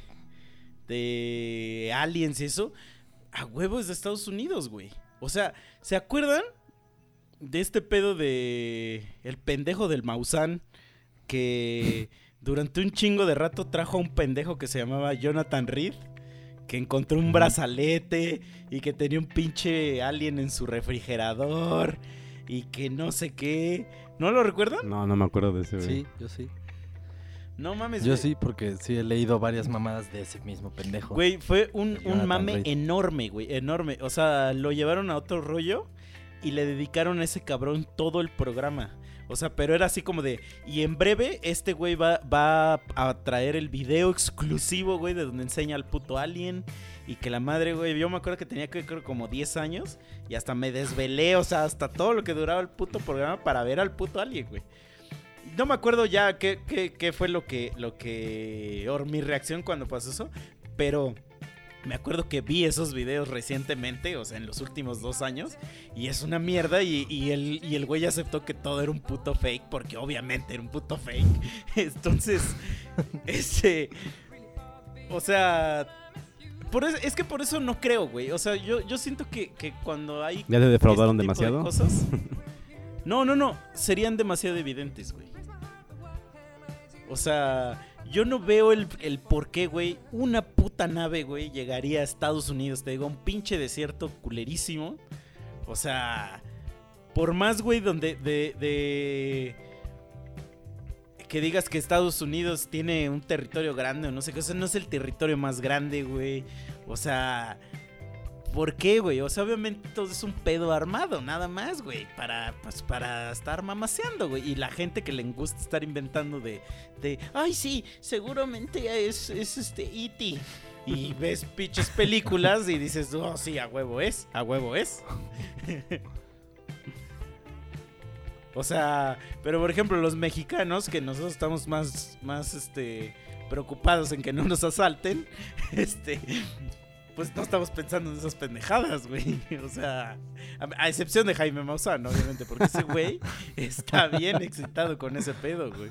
de aliens y eso, a huevo es de Estados Unidos, güey. O sea, ¿se acuerdan de este pedo de el pendejo del Maussan que durante un chingo de rato trajo a un pendejo que se llamaba Jonathan Reed? Que encontró un brazalete y que tenía un pinche alien en su refrigerador y que no sé qué. ¿No lo recuerdan? No, no me acuerdo de ese. güey. Sí, yo sí. No mames, Yo güey. sí, porque sí he leído varias mamadas de ese mismo pendejo. Güey, fue un, un mame Reed. enorme, güey, enorme. O sea, lo llevaron a otro rollo y le dedicaron a ese cabrón todo el programa. O sea, pero era así como de. Y en breve, este güey va, va a traer el video exclusivo, güey, de donde enseña al puto alien. Y que la madre, güey, yo me acuerdo que tenía que creo como 10 años. Y hasta me desvelé, o sea, hasta todo lo que duraba el puto programa para ver al puto alien, güey. No me acuerdo ya qué, qué- qué fue lo que, lo que. o mi reacción cuando pasó eso. Pero me acuerdo que vi esos videos recientemente, o sea, en los últimos dos años, y es una mierda. Y, y el, y el güey aceptó que todo era un puto fake, porque obviamente era un puto fake. <laughs> Entonces, <laughs> ese. O sea. Por es que por eso no creo, güey. O sea, yo, yo siento que, que cuando hay. ¿Ya te defraudaron este de demasiado? cosas- <laughs> No, no, no. Serían demasiado evidentes, güey. O sea, yo no veo el, el por qué, güey. Una puta nave, güey, llegaría a Estados Unidos. Te digo, un pinche desierto culerísimo. O sea, por más, güey, donde de, de- que digas que Estados Unidos tiene un territorio grande o no sé qué, o sea, no es el territorio más grande, güey. O sea, ¿por qué, güey? O sea, obviamente todo es un pedo armado, nada más, güey, para pues para estar mamaseando, güey, y la gente que le gusta estar inventando de de, ay, sí, seguramente es es este E.T. Y ves pinches películas y dices, oh, sí, a huevo es, a huevo es. <laughs> O sea, pero por ejemplo, los mexicanos, que nosotros estamos más, más, este, preocupados en que no nos asalten, <laughs> este, pues no estamos pensando en esas pendejadas, güey. <laughs> O sea, a, a excepción de Jaime Maussan, obviamente, porque ese güey <laughs> está bien excitado con ese pedo, güey.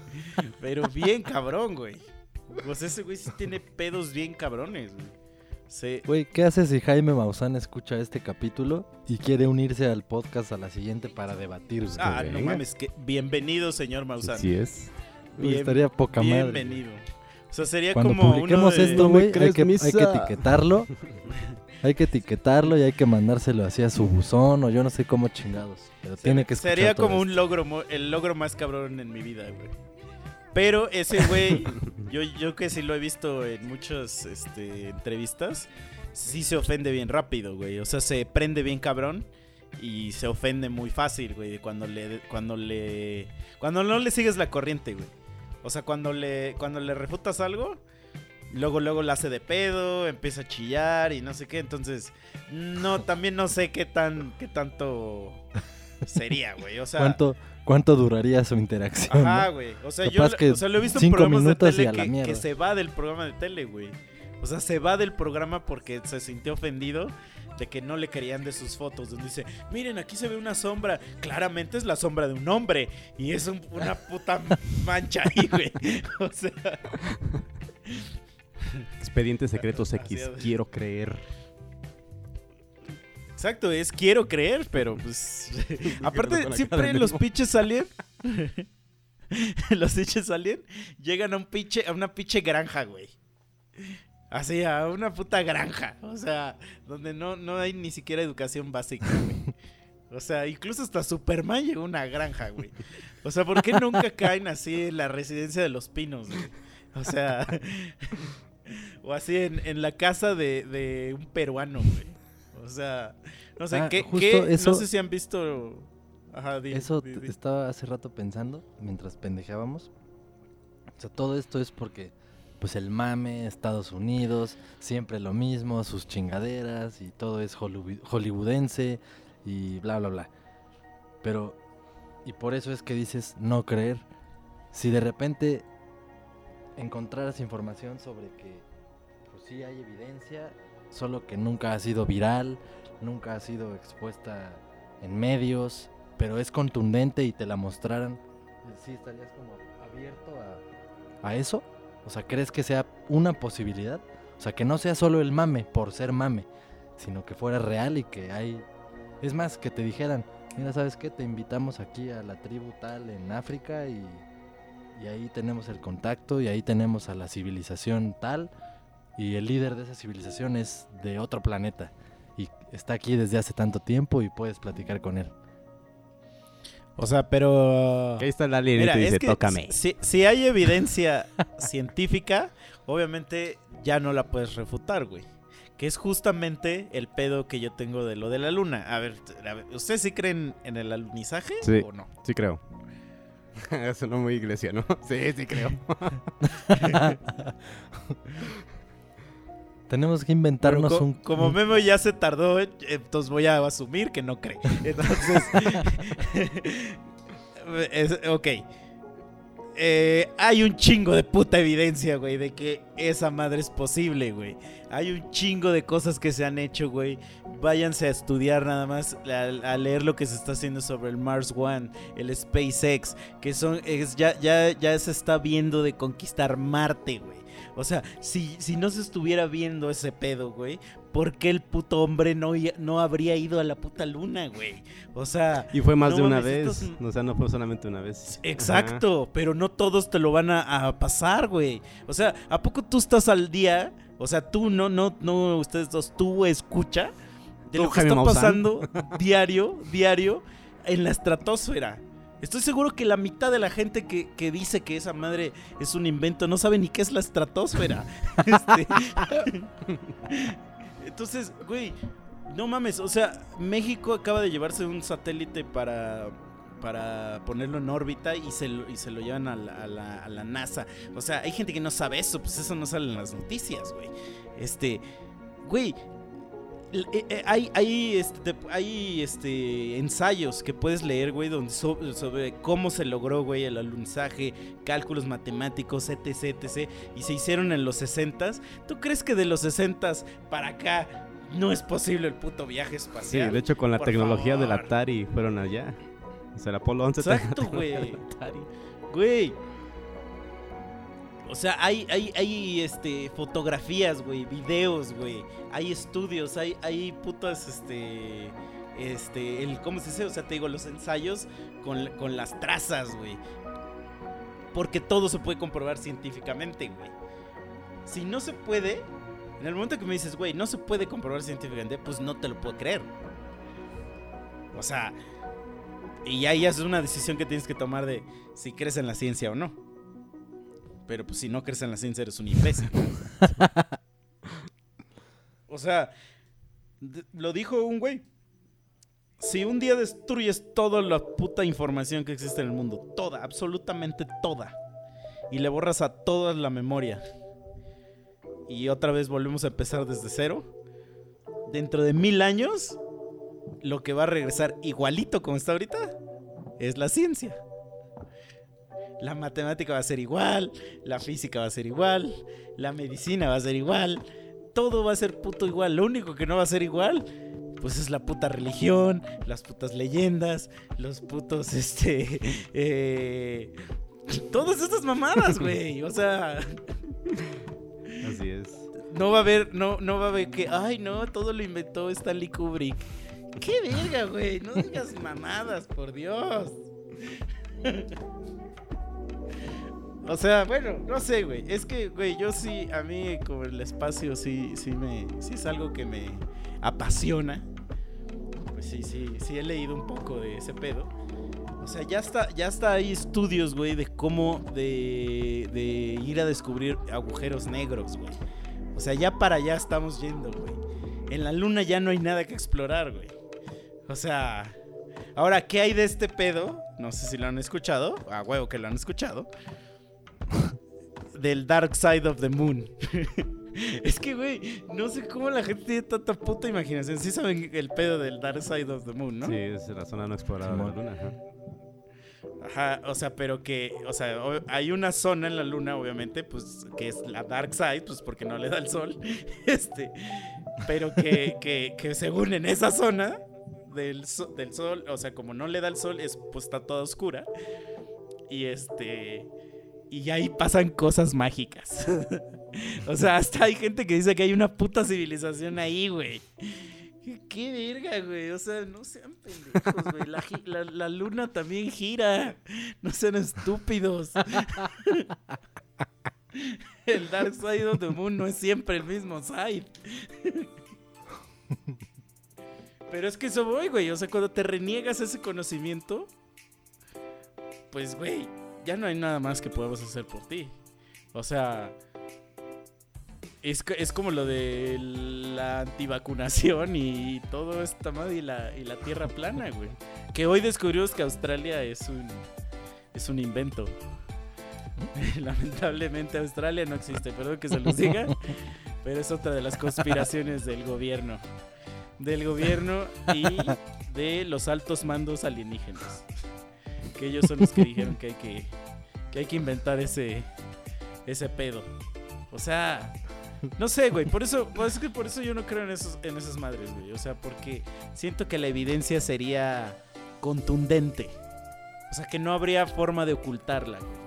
Pero bien cabrón, güey. Pues ese güey sí tiene pedos bien cabrones, güey. Sí. Güey, ¿qué hace si Jaime Maussan escucha este capítulo y quiere unirse al podcast a la siguiente para debatir? Ah, no mames, que bienvenido, señor Maussan. Sí es. Bien- estaría poca madre. Bienvenido. O sea, sería Cuando como publiquemos uno de... esto, güey, hay hay que etiquetarlo. <laughs> hay que etiquetarlo y hay que mandárselo así a su buzón o yo no sé cómo chingados. Pero tiene que escuchar Sería todo como esto. un logro, el logro más cabrón en mi vida, güey. Pero ese güey <laughs> yo, yo que sí lo he visto en muchas este, entrevistas, sí se ofende bien rápido, güey. O sea, se prende bien cabrón y se ofende muy fácil, güey, cuando le cuando le cuando no le sigues la corriente, güey. O sea, cuando le cuando le refutas algo, luego luego la hace de pedo, empieza a chillar y no sé qué, entonces no también no sé qué tan qué tanto sería, güey. O sea, ¿Cuánto, ¿Cuánto duraría su interacción? Ajá, no? güey. O sea, Capaz yo que o sea, lo he visto en programas de tele que, que se va del programa de tele, güey. O sea, se va del programa porque se sintió ofendido de que no le querían de sus fotos. Donde dice, miren, aquí se ve una sombra. Claramente es la sombra de un hombre. Y es un- una puta <laughs> mancha ahí, güey. O sea, Expedientes secretos X, quiero creer. exacto, es quiero creer, pero pues... <laughs> Aparte, siempre los pinches alien... <laughs> los pinches alien llegan a un pinche, a una pinche granja, güey. Así, a una puta granja. O sea, donde no, no hay ni siquiera educación básica, güey. O sea, incluso hasta Superman llegó a una granja, güey. O sea, ¿por qué nunca <laughs> caen así en la residencia de los pinos, güey? O sea, <laughs> o así en, en la casa de, de un peruano, güey. O sea, no sé, Ah, ¿qué, justo qué- eso- no sé si han visto... Ajá, di- Eso di. estaba hace rato pensando mientras pendejábamos. O sea, todo esto es porque, pues el mame, Estados Unidos, siempre lo mismo, sus chingaderas y todo es hollywood- hollywoodense y bla, bla, bla. Pero, y por eso es que dices no creer. Si de repente encontraras información sobre que, pues sí hay evidencia, solo que nunca ha sido viral, nunca ha sido expuesta en medios, pero es contundente y te la mostraran, ¿sí estarías como abierto a, a eso? O sea, ¿crees que sea una posibilidad? O sea, que no sea solo el mame por ser mame, sino que fuera real y que hay... Es más, que te dijeran, mira, ¿sabes qué? Te invitamos aquí a la tribu tal en África y, y ahí tenemos el contacto y ahí tenemos a la civilización tal y el líder de esa civilización es de otro planeta y está aquí desde hace tanto tiempo y puedes platicar con él. O sea, pero... Ahí está alien y Mira, te dice, es que tócame. Si, si hay evidencia <laughs> científica, obviamente ya no la puedes refutar, güey. Que es justamente el pedo que yo tengo de lo de la luna. A ver, a ver, ¿ustedes sí creen en el alunizaje Sí. o no? Sí creo. <laughs> Eso no muy iglesia, ¿no? <laughs> Sí, sí creo. Tenemos que inventarnos co- un... como Memo ya se tardó, entonces voy a asumir que no cree. <laughs> Entonces, <laughs> es- ok. Eh, hay un chingo de puta evidencia, güey, de que esa madre es posible, güey. Hay un chingo de cosas que se han hecho, güey. Váyanse a estudiar nada más, a, a leer lo que se está haciendo sobre el Mars One, el SpaceX, que son, es, ya, ya, ya se está viendo de conquistar Marte, güey. O sea, si, si no se estuviera viendo ese pedo, güey, ¿por qué el puto hombre no, no habría ido a la puta luna, güey? O sea, Y fue más No de una vez. estos- O sea, no fue solamente una vez. Exacto, pero no todos te lo van a, a pasar, güey. O sea, ¿a poco tú estás al día? O sea, tú no, no, no, ustedes dos, tú escucha de lo que está pasando diario, diario en la estratosfera. Estoy seguro que la mitad de la gente que, que dice que esa madre es un invento no sabe ni qué es la estratosfera. <laughs> Este, <laughs> Entonces, güey, no mames, o sea, México acaba de llevarse un satélite para, para ponerlo en órbita y se lo, y se lo llevan a la, a la- NASA. O sea, hay gente que no sabe eso, pues eso no sale en las noticias, güey. Este, güey, hay, hay, este, te- hay este, ensayos que puedes leer, güey, donde so- sobre cómo se logró, güey, el alunizaje, cálculos matemáticos, etc, etc. Y se hicieron en los 60s. ¿Tú crees que de los 60s para acá no es posible el puto viaje Sí, espacial? de hecho, con la Por tecnología del favor. Atari fueron allá. O sea, el Apolo 11 tenía Exacto, güey. del. <laughs> Güey. O sea, hay, hay, hay este, fotografías, güey, videos, güey. Hay estudios, hay, hay putas, este, este, el, ¿cómo se dice? O sea, te digo, los ensayos con, con las trazas, güey. Porque todo se puede comprobar científicamente, güey. Si no se puede, en el momento que me dices, güey, no se puede comprobar científicamente, pues no te lo puedo creer. O sea, y ahí es una decisión que tienes que tomar de si crees en la ciencia o no. Pero pues si no crees en la ciencia eres un imbécil. <laughs> o sea, lo dijo un güey. Si un día destruyes toda la puta información que existe en el mundo, toda, absolutamente toda, y le borras a toda la memoria, y otra vez volvemos a empezar desde cero, dentro de mil años, lo que va a regresar igualito como está ahorita es la ciencia. La matemática va a ser igual, la física va a ser igual, la medicina va a ser igual, todo va a ser puto igual. Lo único que no va a ser igual, pues es la puta religión, las putas leyendas, los putos, <laughs> este, eh, todas estas mamadas, güey. O sea, Así es. no va a haber, no, no va a haber que, ay, no, todo lo inventó Stanley Kubrick. Qué verga, güey. No digas mamadas, por Dios. <laughs> O sea, bueno, no sé, güey. Es que, güey, yo sí, a mí como el espacio sí, sí me, sí es algo que me apasiona. Pues sí, sí, sí he leído un poco de ese pedo. O sea, ya está, ya está hay estudios, güey, de cómo de, de ir a descubrir agujeros negros, güey. O sea, ya para allá estamos yendo, güey. En la luna ya no hay nada que explorar, güey. O sea, ahora, ¿qué hay de este pedo? No sé si lo han escuchado. A huevo que lo han escuchado. Del Dark Side of the Moon. <laughs> es que, güey, no sé cómo la gente tiene tanta puta imaginación. Sí saben el pedo del Dark Side of the Moon, ¿no? Sí, es la zona no explorada de la luna. ajá. Ajá, o sea, pero que, o sea, hay una zona en la luna, obviamente, pues, que es la dark side, pues porque no le da el sol, <laughs> este, pero que, que, que según en esa zona del, del sol, o sea, como no le da el sol, es, pues está toda oscura, y este, y ahí pasan cosas mágicas. <laughs> o sea, hasta hay gente que dice que hay una puta civilización ahí, güey. ¿Qué, verga, güey. O sea, no sean pendejos, güey. La luna también gira. No sean estúpidos. <laughs> El Dark Side of the Moon no es siempre el mismo side. <laughs> Pero es que eso voy, güey. O sea, cuando te reniegas ese conocimiento, pues, güey, ya no hay nada más que podamos hacer por ti. O sea, es, es como lo de la antivacunación y todo esta madre y la, y la tierra plana, güey. Que hoy descubrimos que Australia es un, es un invento. <laughs> Lamentablemente Australia no existe, perdón que se los diga, pero es otra de las conspiraciones del gobierno. Del gobierno y de los altos mandos alienígenas. Que ellos son los que dijeron que hay que, que, hay que inventar ese, ese pedo. O sea, no sé, güey. Por eso, pues es que por eso yo no creo en, esos, en esas madres, güey. O sea, porque siento que la evidencia sería contundente. O sea, que no habría forma de ocultarla, güey.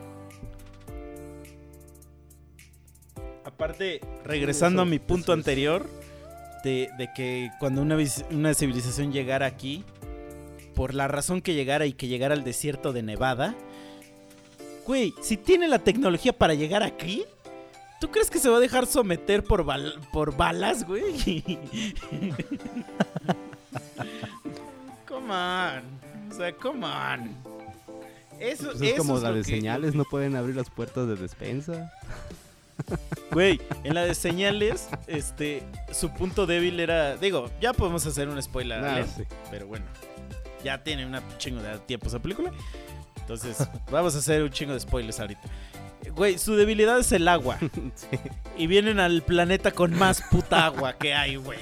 Aparte, regresando a mi punto anterior, de, de que cuando una, una civilización llegara aquí, por la razón que llegara y que llegara al desierto de Nevada, güey, si tiene la tecnología para llegar aquí, ¿tú crees que se va a dejar someter por, bal- por balas, güey? <laughs> come on. O sea, come on. Eso, Pues es eso como es la de que- señales, no pueden abrir las puertas de despensa. Güey, en la de señales, este, su punto débil era, digo, ya podemos hacer un spoiler, sí. pero bueno, ya tiene una chingo de tiempo esa película, entonces <laughs> vamos a hacer un chingo de spoilers ahorita. Güey, su debilidad es el agua <laughs> Sí. y vienen al planeta con más puta agua que hay, güey.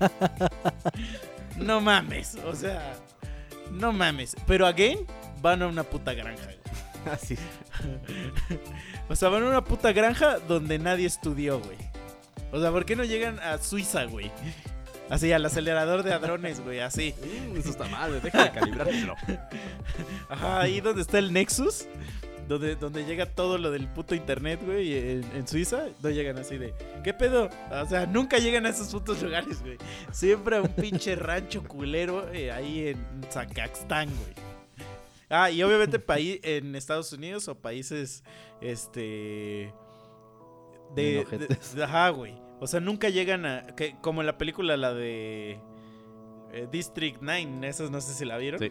<laughs> No mames, o sea, no mames, pero again van a una puta granja. güey. Así. O sea, van a una puta granja donde nadie estudió, güey. O sea, ¿por qué no llegan a Suiza, güey? Así, al acelerador de hadrones, güey, así. Mm, Eso está mal, déjame calibrártelo. <laughs> Ajá, ahí donde está el Nexus, donde, donde llega todo lo del puto internet, güey, en, en Suiza, no llegan así de, ¿qué pedo? O sea, nunca llegan a esos putos lugares, güey. Siempre a un pinche rancho culero eh, ahí en Zacaxtán, güey. Ah, y obviamente país en Estados Unidos o países, este... De, de- de- ajá, güey. O sea, nunca llegan a... Que, como en la película, la de... eh, District 9, esas no sé si la vieron. Sí.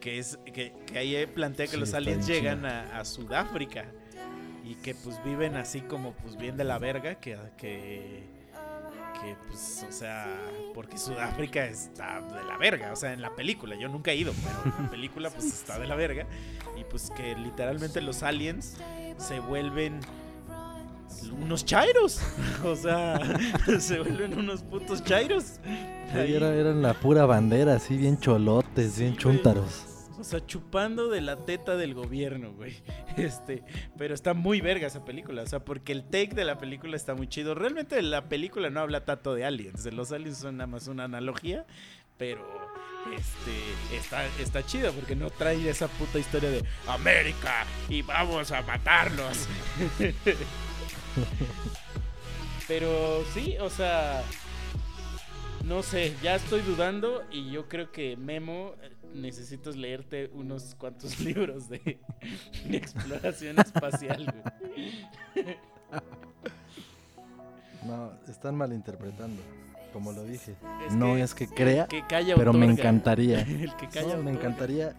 Que, es, que, que ahí plantea que Sí, los aliens llegan a, a Sudáfrica. y que pues viven así como pues bien de la verga, que, que, que pues, o sea, porque Sudáfrica está de la verga, o sea, en la película, yo nunca he ido, pero en la película pues está de la verga, y pues que literalmente los aliens se vuelven unos chairos, <laughs> o sea, <laughs> se vuelven unos putos chairos. Ahí era, eran la pura bandera, así bien cholotes, bien Sí. O sea, chupando de la teta del gobierno, güey. <laughs> Este, pero está muy verga esa película, o sea, porque el take de la película está muy chido. Realmente la película no habla tanto de aliens, de los aliens son nada más una analogía, pero este está está chido porque no trae esa puta historia de América y vamos a matarlos. <laughs> pero sí, o sea, no sé, ya estoy dudando y yo creo que Memo necesitas leerte unos cuantos <laughs> libros de, de exploración espacial. güey. <laughs> No, están malinterpretando, como lo dije. Es no que es que crea, el que calla pero me encantaría. El que calla No, me encantaría,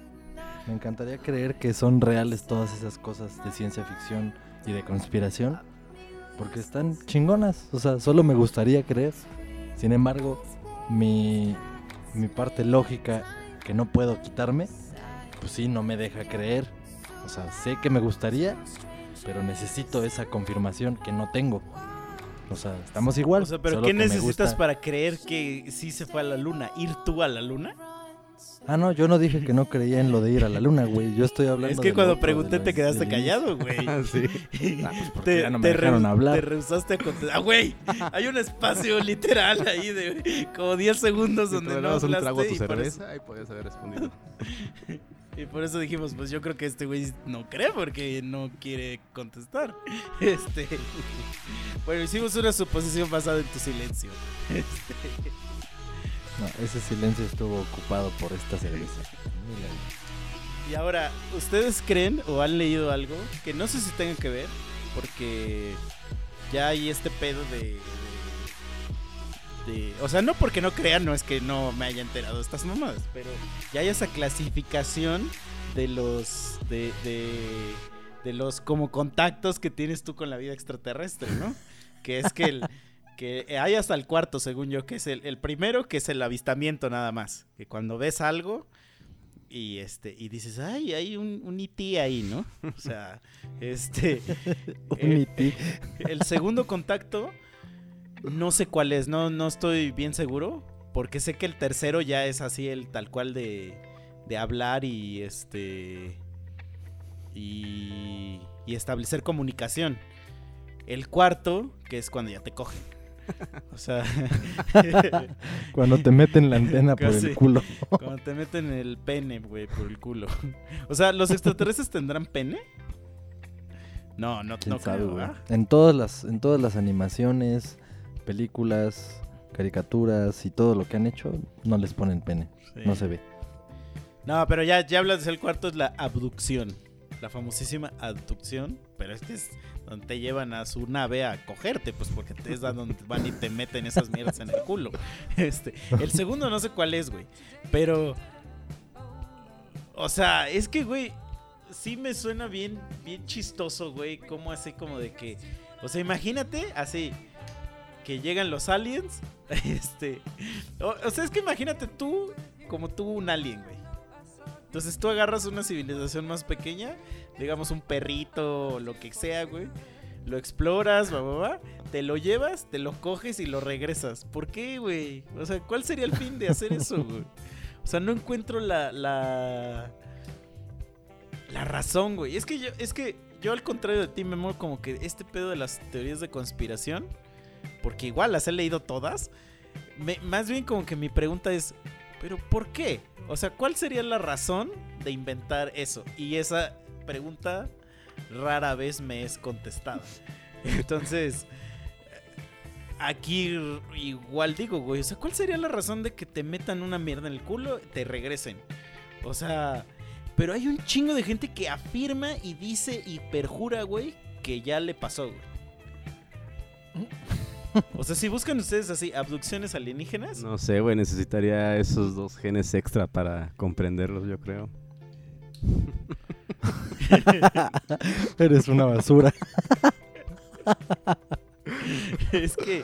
me encantaría creer que son reales todas esas cosas de ciencia ficción y de conspiración, porque están chingonas. O sea, solo me gustaría creer. Sin embargo, mi, mi parte lógica que no puedo quitarme, pues sí, no me deja creer. O sea, sé que me gustaría, pero necesito esa confirmación que no tengo. O sea, estamos igual. O sea, pero ¿qué necesitas gusta- para creer que sí se fue a la luna? ¿Ir tú a la luna? Ah, no, yo no dije que no creía en lo de ir a la luna, güey. Yo estoy hablando Es que cuando pregunté te quedaste callado, <laughs> güey. sí. <laughs> Ah, pues porque ya no me dejaron hablar. te rehusaste a contestar. Ah, güey, hay un espacio literal ahí de como 10 segundos Si donde te no dabas un hablaste trago a tu y, por eso, cerveza, ahí podías haber respondido. <laughs> y por eso dijimos, pues yo creo que este güey no cree porque no quiere contestar. Este, bueno, hicimos una suposición basada en tu silencio. Este, No, ese silencio estuvo ocupado por esta cerveza. Y ahora, ¿ustedes creen o han leído algo que no sé si tengan que ver? Porque ya hay este pedo de, de- de- O sea, no porque no crean, no es que no me haya enterado de estas mamadas, pero ya hay esa clasificación de los. de. de, de los como contactos que tienes tú con la vida extraterrestre, ¿no? Que es que el. <laughs> Que hay hasta el cuarto, según yo, que es el, el primero, que es el avistamiento nada más. Que cuando ves algo, y este y dices ay hay un, un IT ahí no o sea <laughs> este <laughs> un eh, IT. el segundo contacto no sé cuál es no no estoy bien seguro porque sé que el tercero ya es así el tal cual de de hablar y este y y establecer comunicación el cuarto que es cuando ya te cogen o sea <laughs> Cuando te meten la antena por el culo. Cuando te meten el pene, güey, por el culo. O sea, ¿los extraterrestres tendrán pene? No, no, ¿Quién no sabe, creo? ¿ah? En todas las, en todas las animaciones, películas, caricaturas y todo lo que han hecho, no les ponen pene. Sí. No se ve. No, pero ya, ya hablas del cuarto, es la abducción. La famosísima abducción. Pero es que es donde te llevan a su nave a cogerte, pues porque te es donde van y te meten esas mierdas en el culo. <laughs> Este, el segundo no sé cuál es, güey. Pero. O sea, es que, güey. Sí me suena bien, bien chistoso, güey. Como así como de que. O sea, imagínate así. Que llegan los aliens. <laughs> Este. O sea, es que imagínate tú como tú un alien, güey. Entonces tú agarras una civilización más pequeña, digamos un perrito o lo que sea, güey. Lo exploras, va, va, va, te lo llevas, te lo coges y lo regresas. ¿Por qué, güey? O sea, ¿cuál sería el fin de hacer eso, <laughs> güey? O sea, no encuentro la la la razón, güey. Es que yo es que yo al contrario de ti, Memo, como que este pedo de las teorías de conspiración, porque igual las he leído todas, me- más bien como que mi pregunta es, ¿pero por qué? O sea, ¿cuál sería la razón de inventar eso? Y esa pregunta rara vez me es contestada. <laughs> Entonces, aquí igual digo, güey, o sea, ¿cuál sería la razón de que te metan una mierda en el culo y te regresen? O sea, pero hay un chingo de gente que afirma y dice y perjura, güey, que ya le pasó, güey. <laughs> O sea, si buscan ustedes así abducciones alienígenas, No sé, güey, necesitaría esos dos genes extra para comprenderlos, yo creo. <laughs> Eres una basura. <laughs> es que.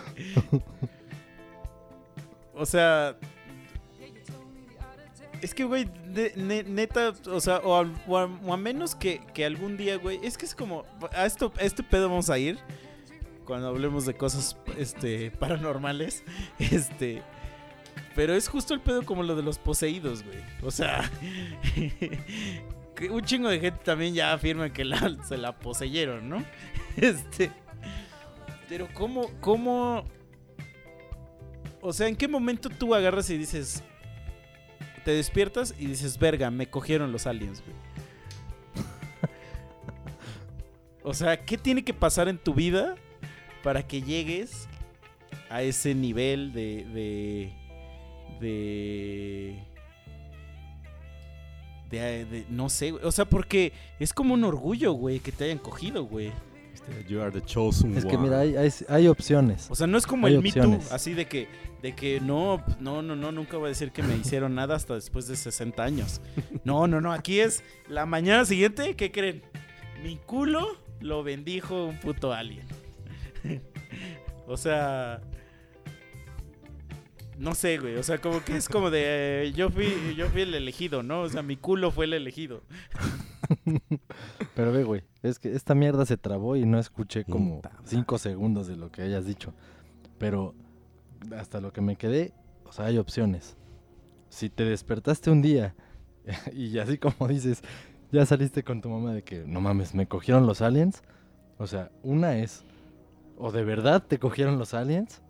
O sea. Es que, güey, ne- ne- neta, o sea, o a, o a- o a menos que, que algún día, güey, es que es como, a, esto, a este pedo vamos a ir cuando hablemos de cosas, este, paranormales, <laughs> este, pero es justo el pedo como lo de los poseídos, güey, o sea, <laughs> un chingo de gente también ya afirma que se la poseyeron, ¿no? <laughs> Este, pero cómo, cómo, o sea, ¿en qué momento tú agarras y dices, te despiertas y dices, verga, me cogieron los aliens, güey? O sea, ¿qué tiene que pasar en tu vida para que llegues a ese nivel de. de. de. de- de- no sé, güey. O sea, porque es como un orgullo, güey, que te hayan cogido, güey. Este, You are the chosen Es que one. mira, hay, hay, hay opciones. O sea, no es como Hay el Me Too, opciones. así de que, de que no, no, no, no, nunca voy a decir que me hicieron nada hasta después de 60 años. No, no, no, aquí es la mañana siguiente, ¿qué creen? Mi culo lo bendijo un puto alien. O sea, no sé, güey, o sea, como que es como de, eh, yo fui, yo fui el elegido, ¿no? O sea, mi culo fue el elegido. <laughs> Pero ve, güey, es que esta mierda se trabó y no escuché como Puta madre. 5 segundos de lo que hayas dicho. Pero hasta lo que me quedé, o sea, hay opciones. Si te despertaste un día <laughs> y así como dices, ya saliste con tu mamá de que, no mames, me cogieron los aliens. O sea, una es, o de verdad te cogieron los aliens,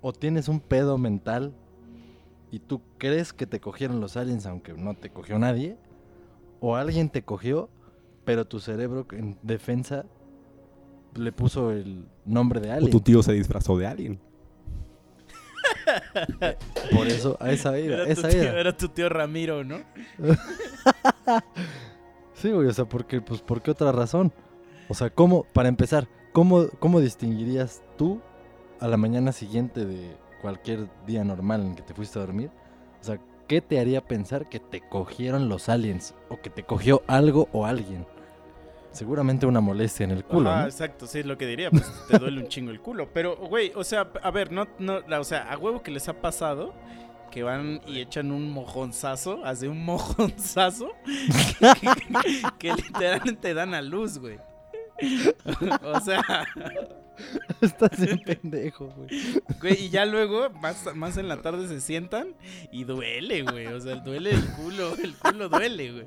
o tienes un pedo mental y tú crees que te cogieron los aliens aunque no te cogió nadie, o alguien te cogió, pero tu cerebro en defensa le puso el nombre de O alien. tu tío se disfrazó de alguien. Por eso, a esa <laughs> era, Era tu, esa tío, era tu tío Ramiro, ¿no? <laughs> Sí, güey, o sea, porque, pues, ¿por qué otra razón? O sea, ¿cómo, para empezar, ¿cómo, cómo distinguirías tú a la mañana siguiente de cualquier día normal en que te fuiste a dormir? O sea, ¿qué te haría pensar que te cogieron los aliens? O que te cogió algo o alguien. Seguramente una molestia en el culo, ¿no? exacto, sí, es lo que diría, pues te duele un chingo el culo. Pero, güey, o sea, a ver, no, no, o sea, a huevo que les ha pasado que van y echan un mojonzazo, hace un mojonzazo, <laughs> que, que literalmente dan a luz, güey. <laughs> o sea, <laughs> Estás bien pendejo, güey. güey, y ya luego, más, más en la tarde se sientan y duele, güey. O sea, duele el culo, el culo duele, güey.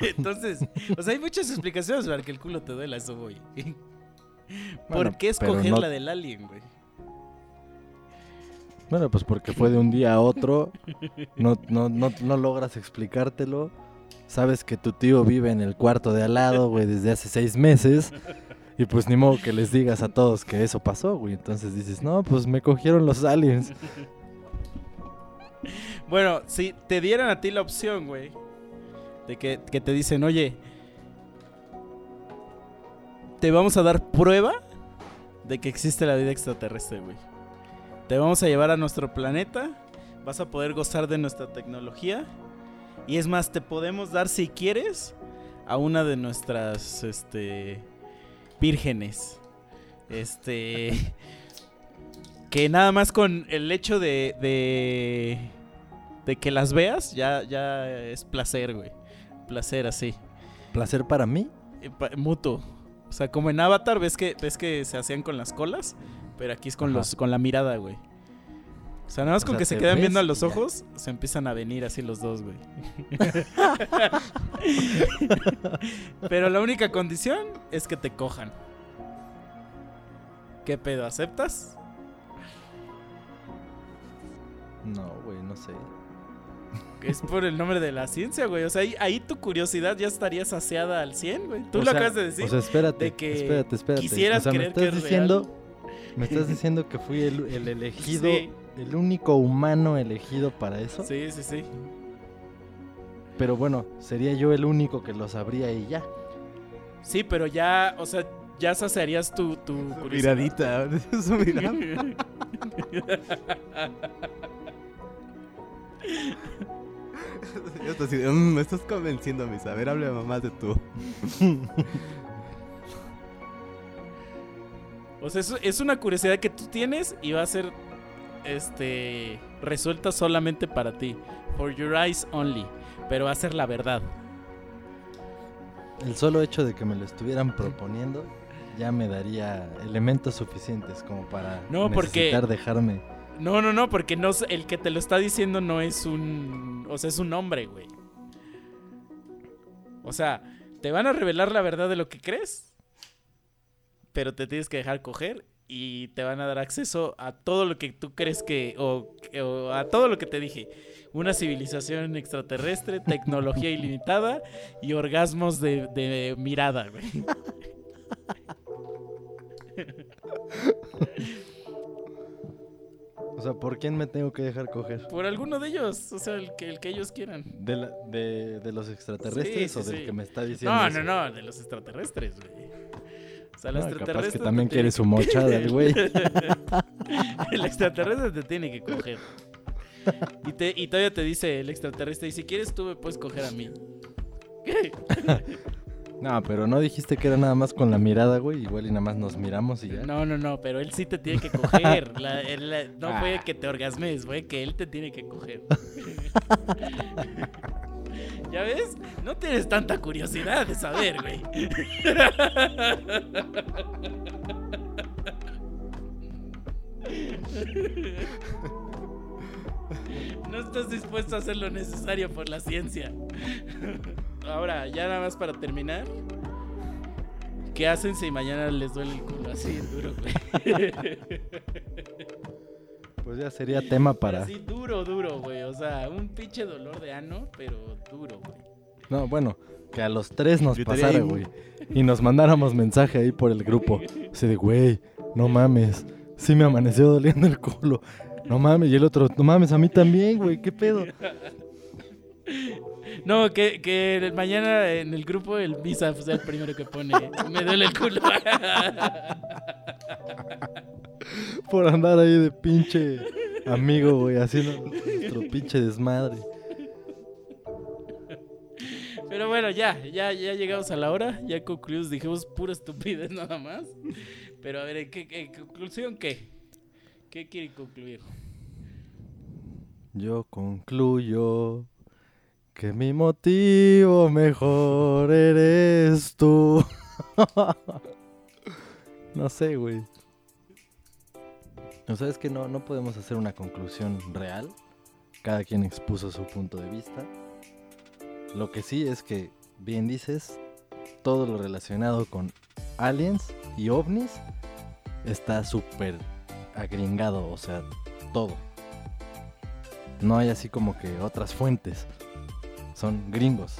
Entonces, o sea, hay muchas explicaciones para que el culo te duela, eso, güey. ¿Por Bueno, qué escoger no- la del alien, güey? Bueno, pues porque fue de un día a otro. No, no, no, no logras explicártelo. Sabes que tu tío vive en el cuarto de al lado, güey, desde hace seis meses. Y pues ni modo que les digas a todos que eso pasó, güey. Entonces dices, no, pues me cogieron los aliens. Bueno, si te dieran a ti la opción, güey, de que, te dicen, oye, te vamos a dar prueba de que existe la vida extraterrestre, güey. Te vamos a llevar a nuestro planeta, vas a poder gozar de nuestra tecnología. Y es más, te podemos dar, si quieres, a una de nuestras, este, vírgenes. Este... Que nada más con el hecho de, de, de que las veas, ya, ya es placer, güey. Placer así. Placer para mí. Eh, pa- Mutuo. O sea, como en Avatar, ves que, ves que se hacían con las colas, pero aquí es con, Ajá. los, con la mirada, güey. O sea, nada más O con sea, que se quedan viendo a los ya. ojos, se empiezan a venir así los dos, güey. <laughs> pero la única condición es que te cojan. ¿Qué pedo? ¿Aceptas? No, güey, no sé. Es por el nombre de la ciencia, güey. O sea, ahí, ahí tu curiosidad ya estaría saciada al 100, güey. Tú O lo sea, acabas de decir. O sea, espérate, de que espérate, espérate. quisieras o sea, me creer estás que es diciendo, me estás diciendo que fui el, el <laughs> elegido, Sí. El único humano elegido para eso. Sí, sí, sí. Pero bueno, sería yo el único que lo sabría y ya. Sí, pero ya, o sea, ya saciarías tu, tu curiosidad. Miradita. <laughs> Su mirada. <laughs> Yo estoy así, de, "Mm, me estás convenciendo, Misa. A ver, háblame más de tú. <laughs> O sea, es, es una curiosidad que tú tienes y va a ser este resuelta solamente para ti. For your eyes only. Pero va a ser la verdad. El solo hecho de que me lo estuvieran proponiendo ya me daría elementos suficientes como para No, porque- necesitar dejarme. No, no, no, porque no, el que te lo está diciendo no es un. O sea, es un hombre, güey. O sea, te van a revelar la verdad de lo que crees, pero te tienes que dejar coger y te van a dar acceso a todo lo que tú crees que. O, o a todo lo que te dije. Una civilización extraterrestre, tecnología ilimitada y orgasmos de, de mirada, güey. O sea, ¿por quién me tengo que dejar coger? Por alguno de ellos, o sea, el que, el que ellos quieran. ¿De, la- de, de los extraterrestres Sí, o sí, del sí. que me está diciendo? No, eso? no, no, de los extraterrestres, güey. O sea, el No, capaz extraterrestre. que también quiere su mochada el güey. <laughs> el extraterrestre te tiene que coger. Y, te, y todavía te dice el extraterrestre, y si quieres tú me puedes coger a mí. <laughs> No, pero no dijiste que era nada más con la mirada, güey. Igual y nada más nos miramos y ya. No, no, no, pero él sí te tiene que coger. <laughs> La- él- la- no Ah. fue que te orgasmes, fue que él te tiene que coger. ¿Ya ves? No tienes tanta curiosidad de saber, güey. No estás dispuesto a hacer lo necesario por la ciencia. Ahora, ya nada más para terminar. ¿Qué hacen si mañana les duele el culo así duro, güey? Pues ya sería tema para. Así duro, duro, güey. O sea, un pinche dolor de ano, pero duro, güey. No, bueno, que a los tres nos pasara, güey. Y nos mandáramos mensaje ahí por el grupo. <laughs> Así de, güey, no mames. Sí me amaneció doliendo el culo. No mames. Y el otro, no mames, a mí también, güey. ¿Qué pedo? <laughs> No, que, que mañana en el grupo el Misa sea el primero que pone. Me duele el culo. <laughs> <laughs> Por andar ahí de pinche amigo, güey. Haciendo nuestro pinche desmadre. Pero bueno, ya, ya, ya llegamos a la hora. Ya concluimos, dijimos pura estupidez <laughs> nada más. Pero a ver, ¿en, qué, en conclusión qué? ¿Qué quieren concluir? Yo concluyo que mi motivo mejor eres tú. <laughs> no sé, güey. O sea, es que no, no podemos hacer una conclusión real. Cada quien expuso su punto de vista. Lo que sí es que, bien dices, todo lo relacionado con aliens y ovnis está súper agringado, o sea, todo. No hay así como que otras fuentes. Son gringos.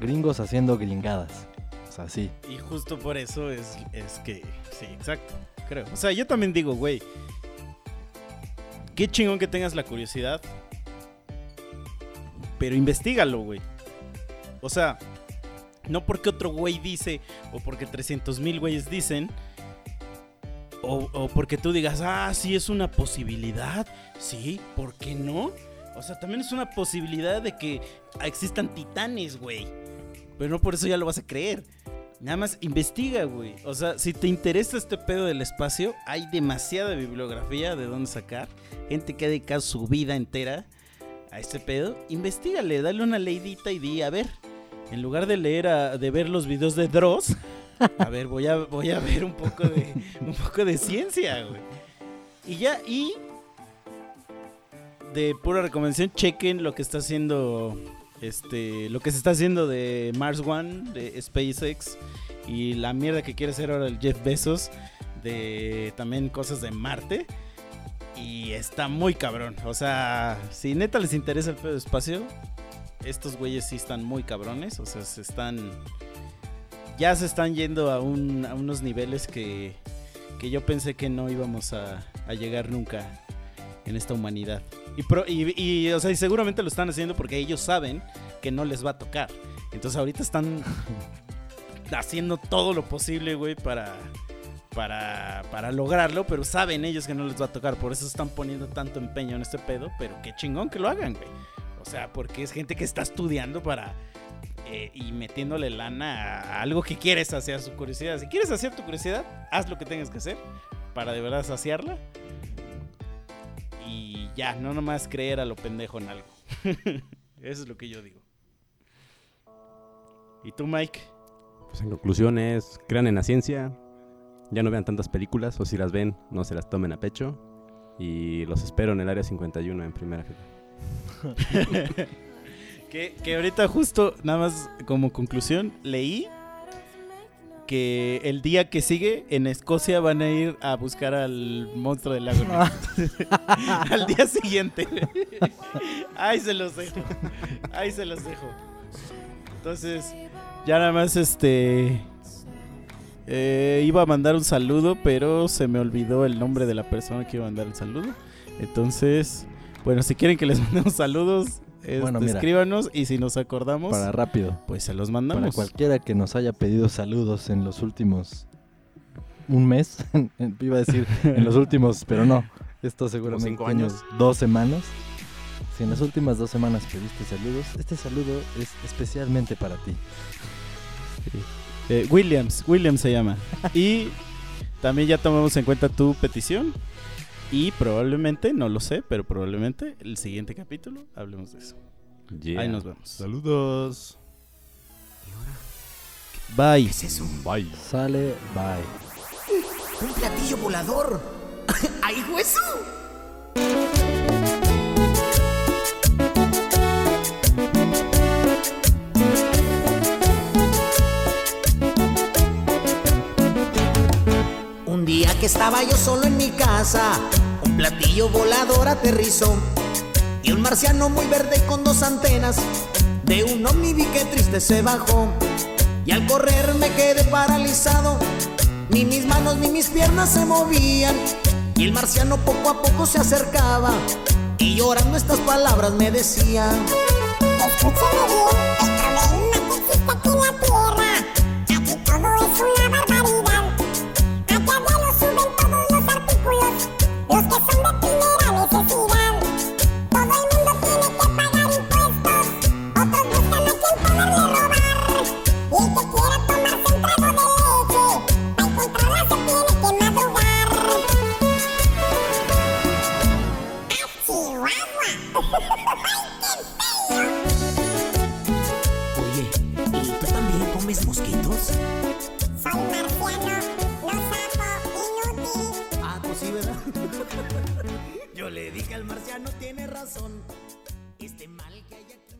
Gringos haciendo gringadas. O sea, sí. Y justo por eso es, es que. Sí, exacto. Creo. O sea, yo también digo, güey. Qué chingón que tengas la curiosidad. Pero investigalo, güey. O sea, no porque otro güey dice, o porque 300 mil güeyes dicen, o, o porque tú digas, ah, sí es una posibilidad, sí, ¿por qué no? O sea, también es una posibilidad de que existan titanes, güey. Pero no por eso ya lo vas a creer. Nada más investiga, güey. O sea, si te interesa este pedo del espacio, hay demasiada bibliografía de dónde sacar. Gente que ha dedicado su vida entera a este pedo. Investígale, dale una leidita y di, a ver, en lugar de leer, a- de ver los videos de Dross, a ver, voy a, voy a ver un poco de, <laughs> un poco de ciencia, güey. Y ya, y de pura recomendación, chequen lo que está haciendo este, lo que se está haciendo de Mars One, de SpaceX, y la mierda que quiere hacer ahora el Jeff Bezos, de también cosas de Marte. Y está muy cabrón. O sea, si neta les interesa el pedo de espacio, estos güeyes sí están muy cabrones. O sea, se están. Ya se están yendo a, un- a unos niveles que, que yo pensé que no íbamos a llegar nunca en esta humanidad. Y, pro- y, y, o sea, y seguramente lo están haciendo porque ellos saben que no les va a tocar. Entonces ahorita están <laughs> haciendo todo lo posible, güey, para, para, para lograrlo, pero saben ellos que no les va a tocar. Por eso están poniendo tanto empeño en este pedo, pero qué chingón que lo hagan, güey. O sea, porque es gente que está estudiando para... eh, y metiéndole lana a algo que quieres saciar su curiosidad. Si quieres saciar tu curiosidad, haz lo que tengas que hacer para de verdad saciarla. Y ya, no nomás creer a lo pendejo en algo. <laughs> Eso es lo que yo digo. ¿Y tú, Mike? Pues en conclusión es, crean en la ciencia, ya no vean tantas películas, o si las ven, no se las tomen a pecho. Y los espero en el área 51 en primera fila. <laughs> Que, que ahorita justo, nada más como conclusión, leí que el día que sigue en Escocia van a ir a buscar al monstruo del lago. <laughs> Al día siguiente. Ahí se los dejo. Ahí se los dejo. Entonces, ya nada más este... eh, iba a mandar un saludo, pero se me olvidó el nombre de la persona que iba a mandar el saludo. Entonces, bueno, si quieren que les mandemos saludos, Bueno, mira. escríbanos y si nos acordamos, Para rápido. pues se los Para mandamos. cualquiera que nos haya pedido saludos en los últimos un mes, <laughs> iba a decir en los últimos, pero no, esto seguramente cinco años. dos semanas. Si en las últimas dos semanas pediste saludos, este saludo es especialmente para ti. Eh, Williams, Williams se llama. Y también ya tomamos en cuenta tu petición. Y probablemente, no lo sé, pero probablemente el siguiente capítulo hablemos de eso. Ahí nos vemos. Saludos. Bye. ¿Qué es eso? Bye. Sale, bye. ¡Un platillo volador! <laughs> ¡Ay, hueso! Que estaba yo solo en mi casa, un platillo volador aterrizó. Y un marciano muy verde con dos antenas, de un ovni vi triste se bajó. Y al correr me quedé paralizado, ni mis manos ni mis piernas se movían. Y el marciano poco a poco se acercaba, y llorando estas palabras me decía. Escúchame bien, este mal que hay aquí.